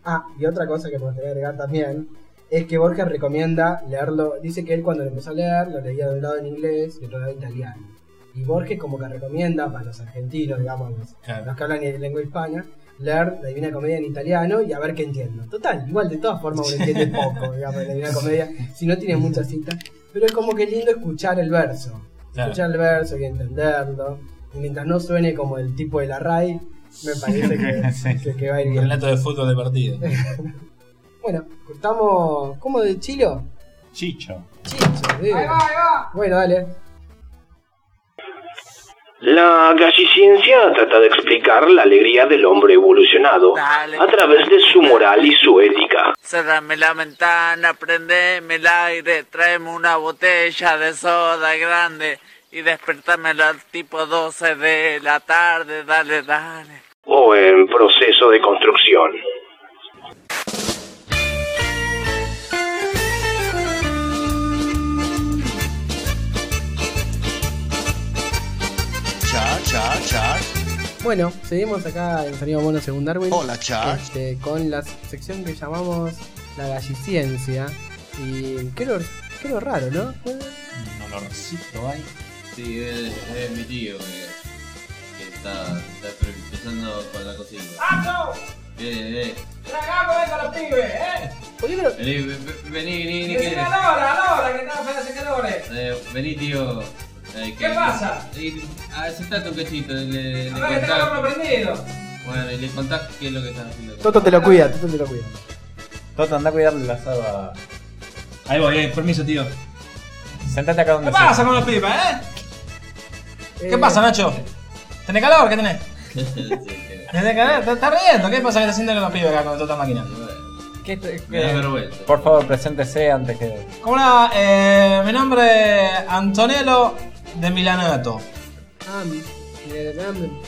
Ah, y otra cosa que gustaría agregar también es que Borges recomienda leerlo, dice que él cuando lo empezó a leer lo leía de un lado en inglés y de otro lado en italiano. Y Borges como que recomienda para los argentinos, digamos, los, Claro. los que hablan en lengua hispana, leer la Divina Comedia en italiano y a ver qué entiendo. Total, igual de todas formas uno entiende poco, digamos, la Divina Comedia, si no tiene muchas citas. Pero es como que lindo escuchar el verso, Claro. escuchar el verso y entenderlo. Y mientras no suene como el tipo de la RAI, me parece que, [LAUGHS] Sí. que- que va a ir bien. Relato de fútbol de partido. [LAUGHS] Bueno, cortamos. ¿Cómo de Chilo? Chicho. Chicho, ahí va, ahí va. Bueno, dale. La galliciencia trata de explicar la alegría del hombre evolucionado Dale. a través de su moral y su ética. Cerrame la ventana, prendeme el aire, tráeme una botella de soda grande y despertame al tipo 12 de la tarde, dale, dale. o en proceso de construcción. Char, char. Bueno, seguimos acá en Sonido Mono según Darwin. Hola, Char. Este, con la sección que llamamos la galliciencia. Y creo, creo raro, ¿no? No olorcito ahí. Sí, es, es mi tío que, que está, está empezando con la cocina. ¡Nacho! Eh, eh. ¡Tragá con esto a los pibes, eh! Oye, pero Vení, ve- ve- vení, vení, vení, ¡Que calora, calora, que feas y calores! eh, vení, tío. Eh, ¿Qué pasa? Y, ah, sentate un cachito, le, le, le ¡A ver, que tengo el horno prendido! Bueno, y le contás qué es lo que están haciendo. Toto te lo cuida, Toto te lo cuida. Toto, anda a cuidarle la asado a... Ahí voy, eh, permiso, tío. Sentate acá donde ¿Qué pasa con los pibes, eh? ¿Qué Eh, pasa, Nacho? ¿Tenés calor? ¿Qué tenés? [LAUGHS] Sí, que- ¿Tenés calor? ¿Te estás riendo? ¿Qué pasa que te haciendo con los pibes acá con toda esta máquina? bueno, ¿Qué te- Me da qué- vergüenza. Por favor, preséntese antes que... Hola, eh, mi nombre es Antonello de Milanato. Ah,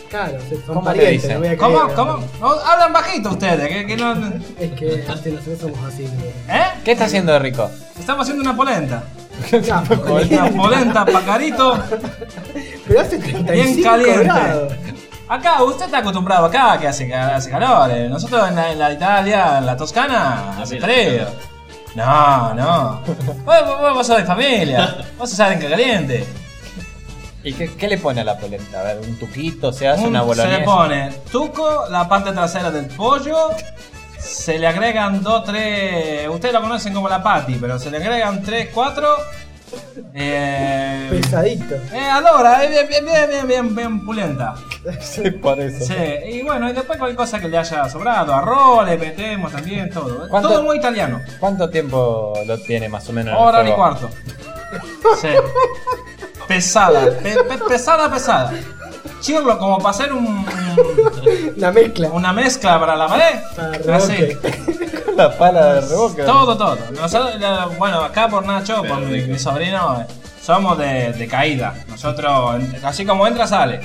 claro, son ¿Cómo le parientes, no voy a ¿Cómo? creer. ¿Cómo? No, hablan bajito ustedes, que, que no... Es que este, nosotros somos así. ¿no? ¿Eh? ¿Qué está haciendo de rico? Estamos haciendo una polenta. [LAUGHS] Una polenta pacarito. pero hace 35 Bien caliente. grados. Acá, usted está acostumbrado acá que hace, hace calor. eh. Nosotros en la, en la Italia, en la Toscana, hace frío. No, no. Vos, vos, vos sos de familia. Vos saben que caliente. ¿Y qué, qué le pone a la polenta? A ver, un tuquito, se hace Un- una se boloñesa. le pone tuco, la parte trasera del pollo. Se le agregan dos, tres. Ustedes lo conocen como la patty, pero se le agregan tres, cuatro. Eh, Pesadito. eh, allora, es bien, bien, bien, bien, bien, bien pulenta. [LAUGHS] Sí, por eso. Sí, y bueno, y después cualquier cosa que le haya sobrado, arroz, le metemos también, todo. ¿Cuánto- Todo muy italiano. ¿Cuánto tiempo lo tiene más o menos en el Hora y cuarto. [LAUGHS] Sí. Pesada, pe- pe- pesada, pesada. Chirlo como para hacer un, La mezcla. una mezcla para la pared. Para Así. Con [LAUGHS] la pala de reboque. Todo, todo. Nosotros, la- bueno, acá por Nacho, por mi, mi sobrino, eh, somos de, de caída. Nosotros, en- así como entra, sale.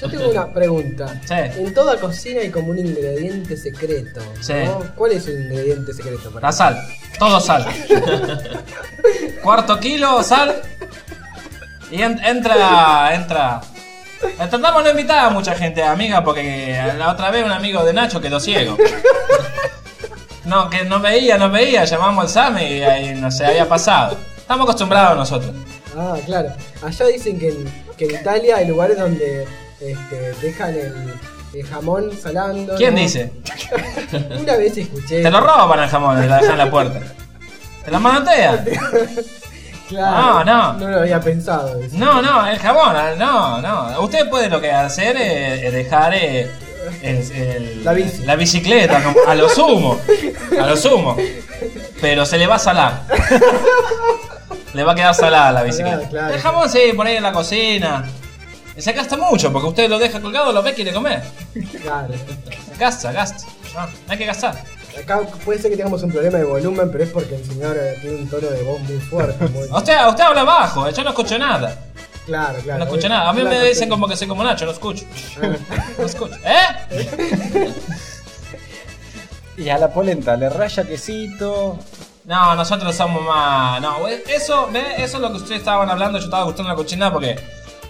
Yo tengo una pregunta. Sí. En toda cocina hay como un ingrediente secreto. ¿no? Sí. ¿Cuál es el ingrediente secreto? Para La sal, todo sal. [LAUGHS] Cuarto kilo, sal. Y en- entra, entra. Tratamos de no invitar a mucha gente, amiga, porque la otra vez un amigo de Nacho quedó ciego. No, que no veía, no veía, llamamos al SAME y ahí no se había pasado. Estamos acostumbrados nosotros. Ah, claro. Allá dicen que en, que en Italia hay lugares donde este, dejan el, el jamón salando. ¿Quién ¿no? dice? [LAUGHS] Una vez escuché. Te lo roban el jamón, te la dejan en la puerta. Te la manotean. [LAUGHS] Claro, No, no. No lo había pensado. eso. No, no, el jamón, no, no. Usted puede lo que hacer es, dejar eh, el- el- La bici. la bicicleta a lo sumo. A lo sumo. Pero se le va a salar. Le va a quedar salada la bicicleta. Claro, claro. El jamón sí, por ahí en la cocina. Se gasta mucho porque usted lo deja colgado, lo ve y quiere comer. Claro. Gasta, gasta. No, hay que gastar. Acá puede ser que tengamos un problema de volumen, pero es porque el señor eh, tiene un tono de voz muy fuerte. muy- [LAUGHS] Usted, usted habla bajo, eh, yo no escucho nada. Claro, claro. No escucho nada. A mí me dicen cuestión- como que soy como Nacho, no escucho. [LAUGHS] No escucho. ¿Eh? [LAUGHS] Y a la polenta le raya quesito. No, nosotros somos más. No, eso, ¿ve? Eso es lo que ustedes estaban hablando. Yo estaba gustando la cochina porque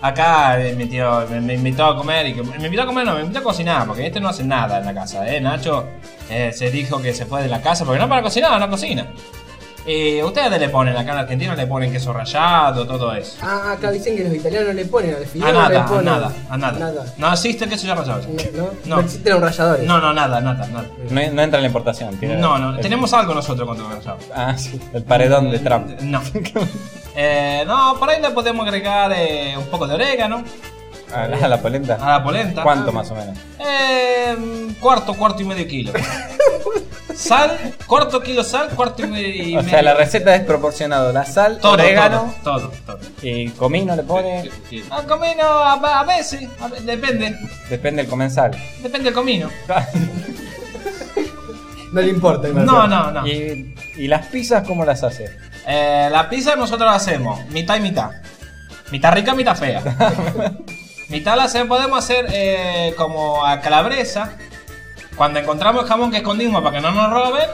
acá eh, mi tío me, me invitó a comer. y que- Me invitó a comer, no, me invitó a cocinar porque este no hace nada en la casa, ¿eh? Nacho eh, se dijo que se fue de la casa porque no para cocinar, no cocina. Y ustedes le ponen, acá en Argentina le ponen queso rallado, todo eso. Ah, acá dicen que los italianos le ponen al fideo. A no le nada, a nada, a nada. Nada. No existe el queso ya rallado. No, no, No. existen los ralladores. No, no, nada, nada, nada. No, no entra en la importación. tiene- No, no, el- tenemos algo nosotros contra el rallado. Ah, sí. El paredón de Trump. No. [LAUGHS] Eh, no, por ahí le podemos agregar eh, un poco de orégano A la, a la polenta. a la polenta. ¿Cuánto más o menos? Eh, cuarto, cuarto y medio kilo. Sal, cuarto kilo sal, cuarto y medio. O sea, la receta es proporcionado. La sal, todo, orégano Todo, todo, todo. y comino le pone. Ah, comino a, a veces, a ve- depende, Depende del comensal. depende del comino. [LAUGHS] No le importa. No, no, no. ¿Y, y las pizzas cómo las hace? Eh, la pizza nosotros la hacemos mitad y mitad. Mitad rica, mitad fea. [LAUGHS] mitad la hacemos, podemos hacer eh, como a calabresa. Cuando encontramos el jamón que escondimos para que no nos roben,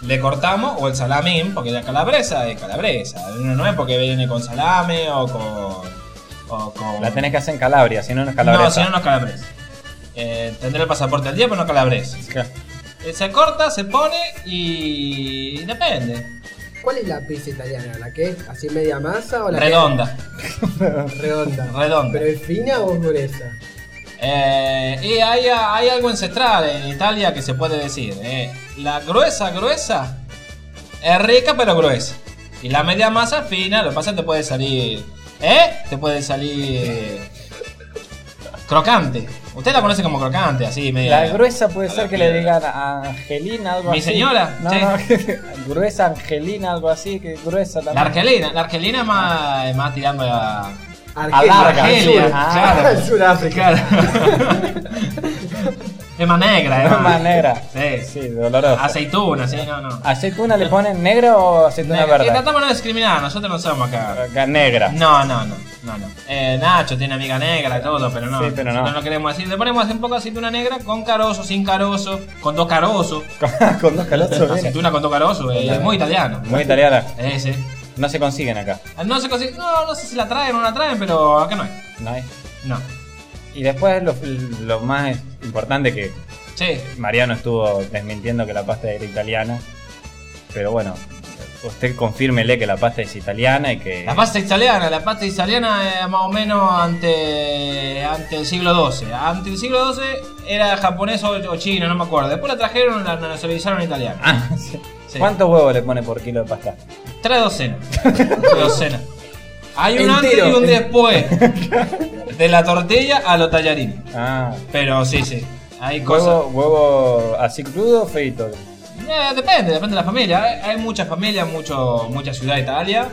le cortamos, o el salamín, porque la calabresa es calabresa. No no es porque viene con salame o con. O con La tenés que hacer en Calabria, si no no es no, calabresa. si no, no es calabresa. Eh, tendré el pasaporte al día, pero no calabresa. Eh, Se corta, se pone y. depende. ¿Cuál es la pizza italiana? ¿La que es así media masa o la Redonda. que [LAUGHS] redonda? Redonda. ¿Pero es fina o gruesa? Eh, y hay, hay algo ancestral en Italia que se puede decir. eh. La gruesa, gruesa, es rica pero gruesa. Y la media masa fina, lo que pasa es que te puede salir... ¿Eh? Te puede salir... Crocante. Usted la conoce como crocante, así, media... La gruesa puede a ser que le digan a Angelina algo ¿Mi así. señora? No, Sí. no, [LAUGHS] gruesa Angelina, algo así, que gruesa también. La argelina, la argelina es más, más tirando a... Argelia. larga, Argelia, sur. Ah, claro. Sudáfrica. Claro. [LAUGHS] es más negra, Es más negra. Sí. Sí, dolorosa. Aceituna, sí, no, no. ¿Aceituna le ponen negra o aceituna verde? tratamos de no discriminar, nosotros no somos acá. Acá, Negra. No, no, no, no, no. Eh, Nacho tiene amiga negra y todo, pero no. Sí, pero no. Nosotros queremos decir. Le ponemos un poco de aceituna negra con carozo, sin carozo, con dos carozos. [LAUGHS] Con dos calozos. viene. Aceituna con dos carozos, eh, es muy italiano. Muy italiana. Eh, sí. No se consiguen acá. No se consigue, no, no sé si la traen o no la traen, pero acá no hay. No hay. No. Y después lo, lo más importante que Sí. Mariano estuvo desmintiendo que la pasta era italiana. Pero bueno, usted confírmele que la pasta es italiana y que. La pasta italiana, la pasta italiana es más o menos ante, ante el siglo XII. Ante el siglo XII era japonés o, o chino, no me acuerdo. Después la trajeron la nacionalizaron italiana. Ah, [LAUGHS] sí. Sí. ¿Cuántos huevos le pone por kilo de pasta? Tres docenas. Tres docenas. Hay un antes y un después. [LAUGHS] De la tortilla a los tallarines. Ah, Pero sí, sí. Hay cosas. huevo, huevo así crudo o frito. Eh, depende, depende de la familia. Hay, muchas familias, mucho, mucha ciudad de Italia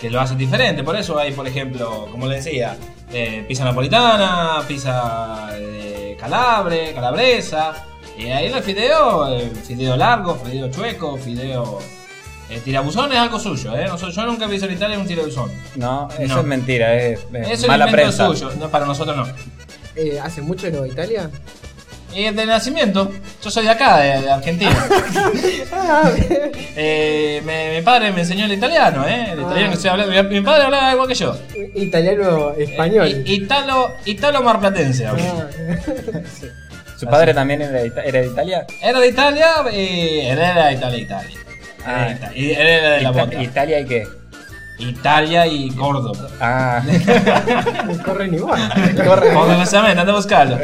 que lo hacen diferente. Por eso hay, por ejemplo, como le decía, eh, pizza napolitana, pizza de calabre, calabresa. Y ahí el fideo, eh, fideo largo, fideo chueco, fideo. Eh, tirabuzón es algo suyo, ¿eh? Nosotros- yo nunca he visto en Italia un tirabuzón. No, eso No. es mentira, es, es Eso es mala invento prensa. suyo, no, para nosotros no. Eh, ¿Hace mucho en Nueva Italia? Y de nacimiento, yo soy de acá, de, de Argentina. [LAUGHS] [LAUGHS] Eh, me- mi padre me enseñó el italiano, ¿eh? El italiano que estoy hablando. Mi, mi padre hablaba igual que yo. Italiano español. Eh, i- italo, italo marplatense. Ah, [LAUGHS] ¿Su padre también era de, Ita- era de Italia? Era de Italia y él era de Italia, Italia. Ah. Ita- y él era de la Ita- bota. ¿Italia y qué? Italia y Córdoba. Ah, no [LAUGHS] corren igual. corre. Obviamente, anda a buscarlo.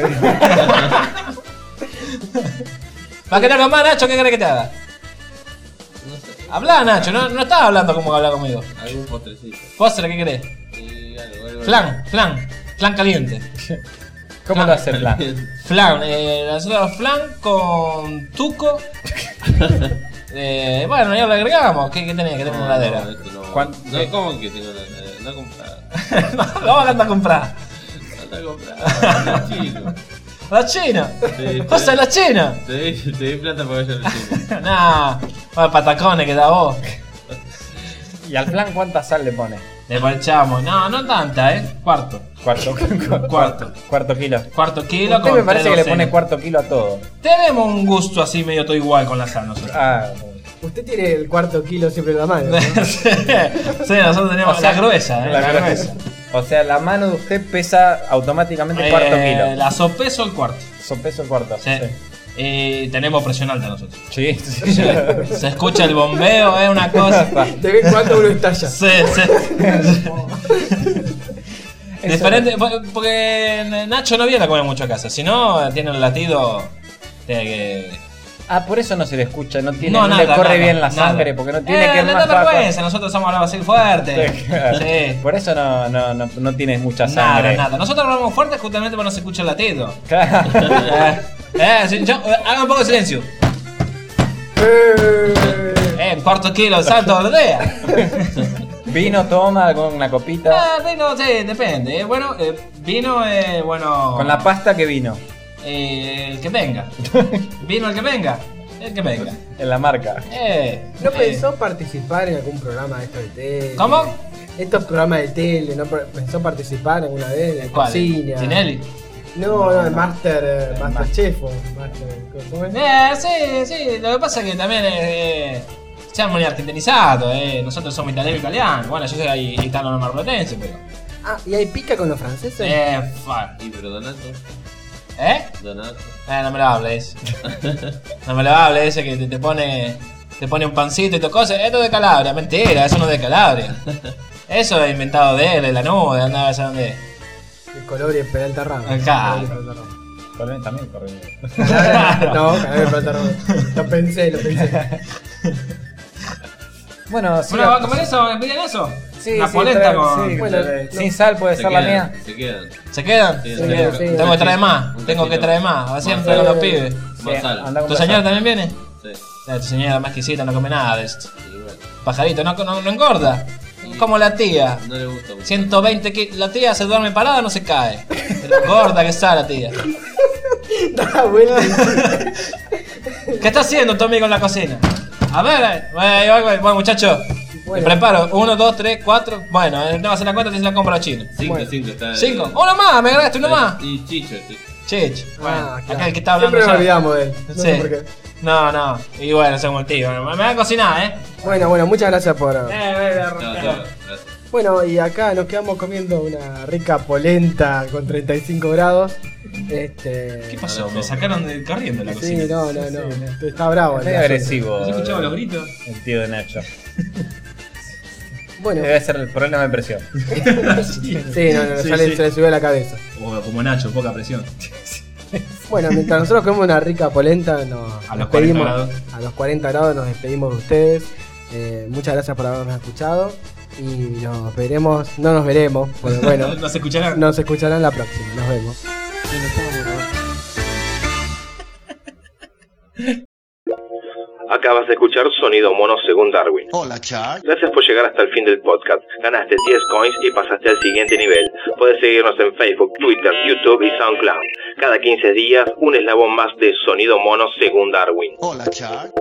¿Para qué te hagas más, Nacho? ¿Qué querés que te haga? Habla, Nacho, no, no estás hablando como habla conmigo. Algún postrecito. Postre, ¿qué algo, algo. Flan, flan, flan caliente. ¿Cómo lo hace el plan? Flan, eh, nosotros flan con tuco. [LAUGHS] eh, bueno, ya lo agregamos. ¿Qué, qué tenés? ¿Qué tenés en la No, heladera? no, no. ¿cómo que tengo la heladera? [LAUGHS] No comprada. Vamos a andar a comprar. No está comprada. chico. La China. Sí, Cosa de la China. Te di, te di plata para que yo lo chino. [LAUGHS] nah, bueno, patacones que da vos. ¿Y al plan cuánta sal le pone? Le parchamos. No, no tanta, ¿eh? Cuarto. Cuarto, Cuarto. cuarto kilo. Cuarto kilo Usted con me parece que le pone cuarto kilo a todo. Tenemos un gusto así medio todo igual con la sal nosotros. Ah, [LAUGHS] Usted tiene el cuarto kilo siempre en la mano. ¿no? sí, sí, nosotros tenemos O sea, la gruesa, ¿eh? la La, gruesa. o sea, la mano de usted pesa automáticamente cuarto Eh, kilo. La sopeso el cuarto. Son peso cuarto. Sí. Y tenemos presión alta nosotros. Sí, sí. Sí. [LAUGHS] Se escucha el bombeo, es una cosa. De vez en cuando uno estalla. Sí, sí. [LAUGHS] Diferente, po- porque Nacho no viene a comer mucho a casa, si no tiene el latido de que. Ah, por eso no se le escucha, no, tiene, no, no le nada, corre nada, bien la nada. sangre, porque no tiene eh, que da bajo. vergüenza, nosotros estamos hablando así fuerte. Sí, [LAUGHS] claro. Sí. Por eso no, no, no, no tienes mucha Nada, sangre. nada. Nosotros hablamos fuerte justamente para no se escucha el latido. Claro. [LAUGHS] eh, eh, yo- eh, hagan un poco de silencio. Eh, Eh, cuarto kilo de sal todos [LAUGHS] los días. Vino toma con una copita. Ah, vino, sí, depende. eh. Bueno, eh, vino, eh, bueno. Con la pasta que vino. Eh, el que venga. [LAUGHS] Vino el que venga. El que venga. En la marca. Eh, ¿No eh, pensó participar en algún programa de estos de tele? ¿Cómo? Estos programas de tele, ¿no pensó participar alguna vez en la ¿Cuál? cocina? ¿Tinelli? No, no, el Master, eh, Master Chef o Master, ¿cómo es? Eh, sí, sí. Lo que pasa es que también eh, eh, sean muy argentinizados. Eh. Nosotros somos italianos italianos. Bueno, yo soy italo marplatense, pero. Ah, ¿y hay pica con los franceses? Eh, fa- Y pero Donato. ¿Eh? Donato. Eh, no me lo hables. [LAUGHS] No me lo hables ese que te, te pone. te pone un pancito y tu cosa, esto es de Calabria, mentira, eso no es de Calabria. [LAUGHS] Eso es inventado de él, de la nube, andaba a dónde. El color y el Peralta Ramos. Acá. El. Colón también corrió. [LAUGHS] No, Calabria Peralta Ramos. Lo pensé, lo pensé. Bueno, sí. Bueno, ¿va a comer eso? ¿Me piden eso? Sí, Una sí, polenta con. sí, Bueno, trae- sin sal puede Se ser la mía. se quedan. ¿Se quedan? Sí, Sí, se sí. quedan. Tengo que traer más, Un tengo que traer más, siempre Más con los sal. pibes. Más sal. anda con ¿Tu señora sal. también viene? Sí, Eh, tu señora más exquisita no come nada de esto. Pajarito, no, no, no engorda. Como la tía. No le gusta mucho. 120 kilos. La tía se duerme parada, no se cae. Pero gorda que está la tía. [LAUGHS] Da vuelta. ¿Qué está haciendo tu amigo en la cocina? A ver, eh, ahí va, ahí va. bueno muchacho. Bueno. Me preparo. Uno, dos, tres, cuatro. Bueno, eh, no vas a hacer la cuenta, te se la compro a chino. Cinco, Bueno. cinco está. Cinco. Uno más, me agregaste uno más. Y chicho, chicho. Chich. Bueno, Ah, claro. acá el que está hablando Siempre nos ya. olvidamos de él. No sé Sí. por qué. No, no. Y bueno, ese motivo. Me me va a cocinar, eh. Bueno, bueno, muchas gracias por. Eh, eh. Gracias. Bueno, y acá nos quedamos comiendo una rica polenta con 35 grados. Este. ¿Qué pasó? Me sacaron del corriendo la Sí, cocina. no, no, no. Está bravo. El agresivo. ¿Has escuchado los gritos? El tío de Nacho. [LAUGHS] Bueno, Debe ser el problema de presión. [LAUGHS] sí, no, no, Sí, ya le- sí. se le subió a la cabeza. O como Nacho, poca presión. [LAUGHS] Bueno, mientras nosotros comemos una rica polenta, nos A los 40 despedimos. grados. A los 40 grados nos despedimos de ustedes. Eh, muchas gracias por habernos escuchado. Y nos veremos, no nos veremos, porque [LAUGHS] bueno, ¿Nos escucharán? nos escucharán la próxima. Nos vemos. Acabas de escuchar Sonido Mono según Darwin. Hola, Charles. Gracias por llegar hasta el fin del podcast. Ganaste 10 coins y pasaste al siguiente nivel. Puedes seguirnos en Facebook, Twitter, YouTube y SoundCloud. Cada 15 días, un eslabón más de Sonido Mono según Darwin. Hola, Charles.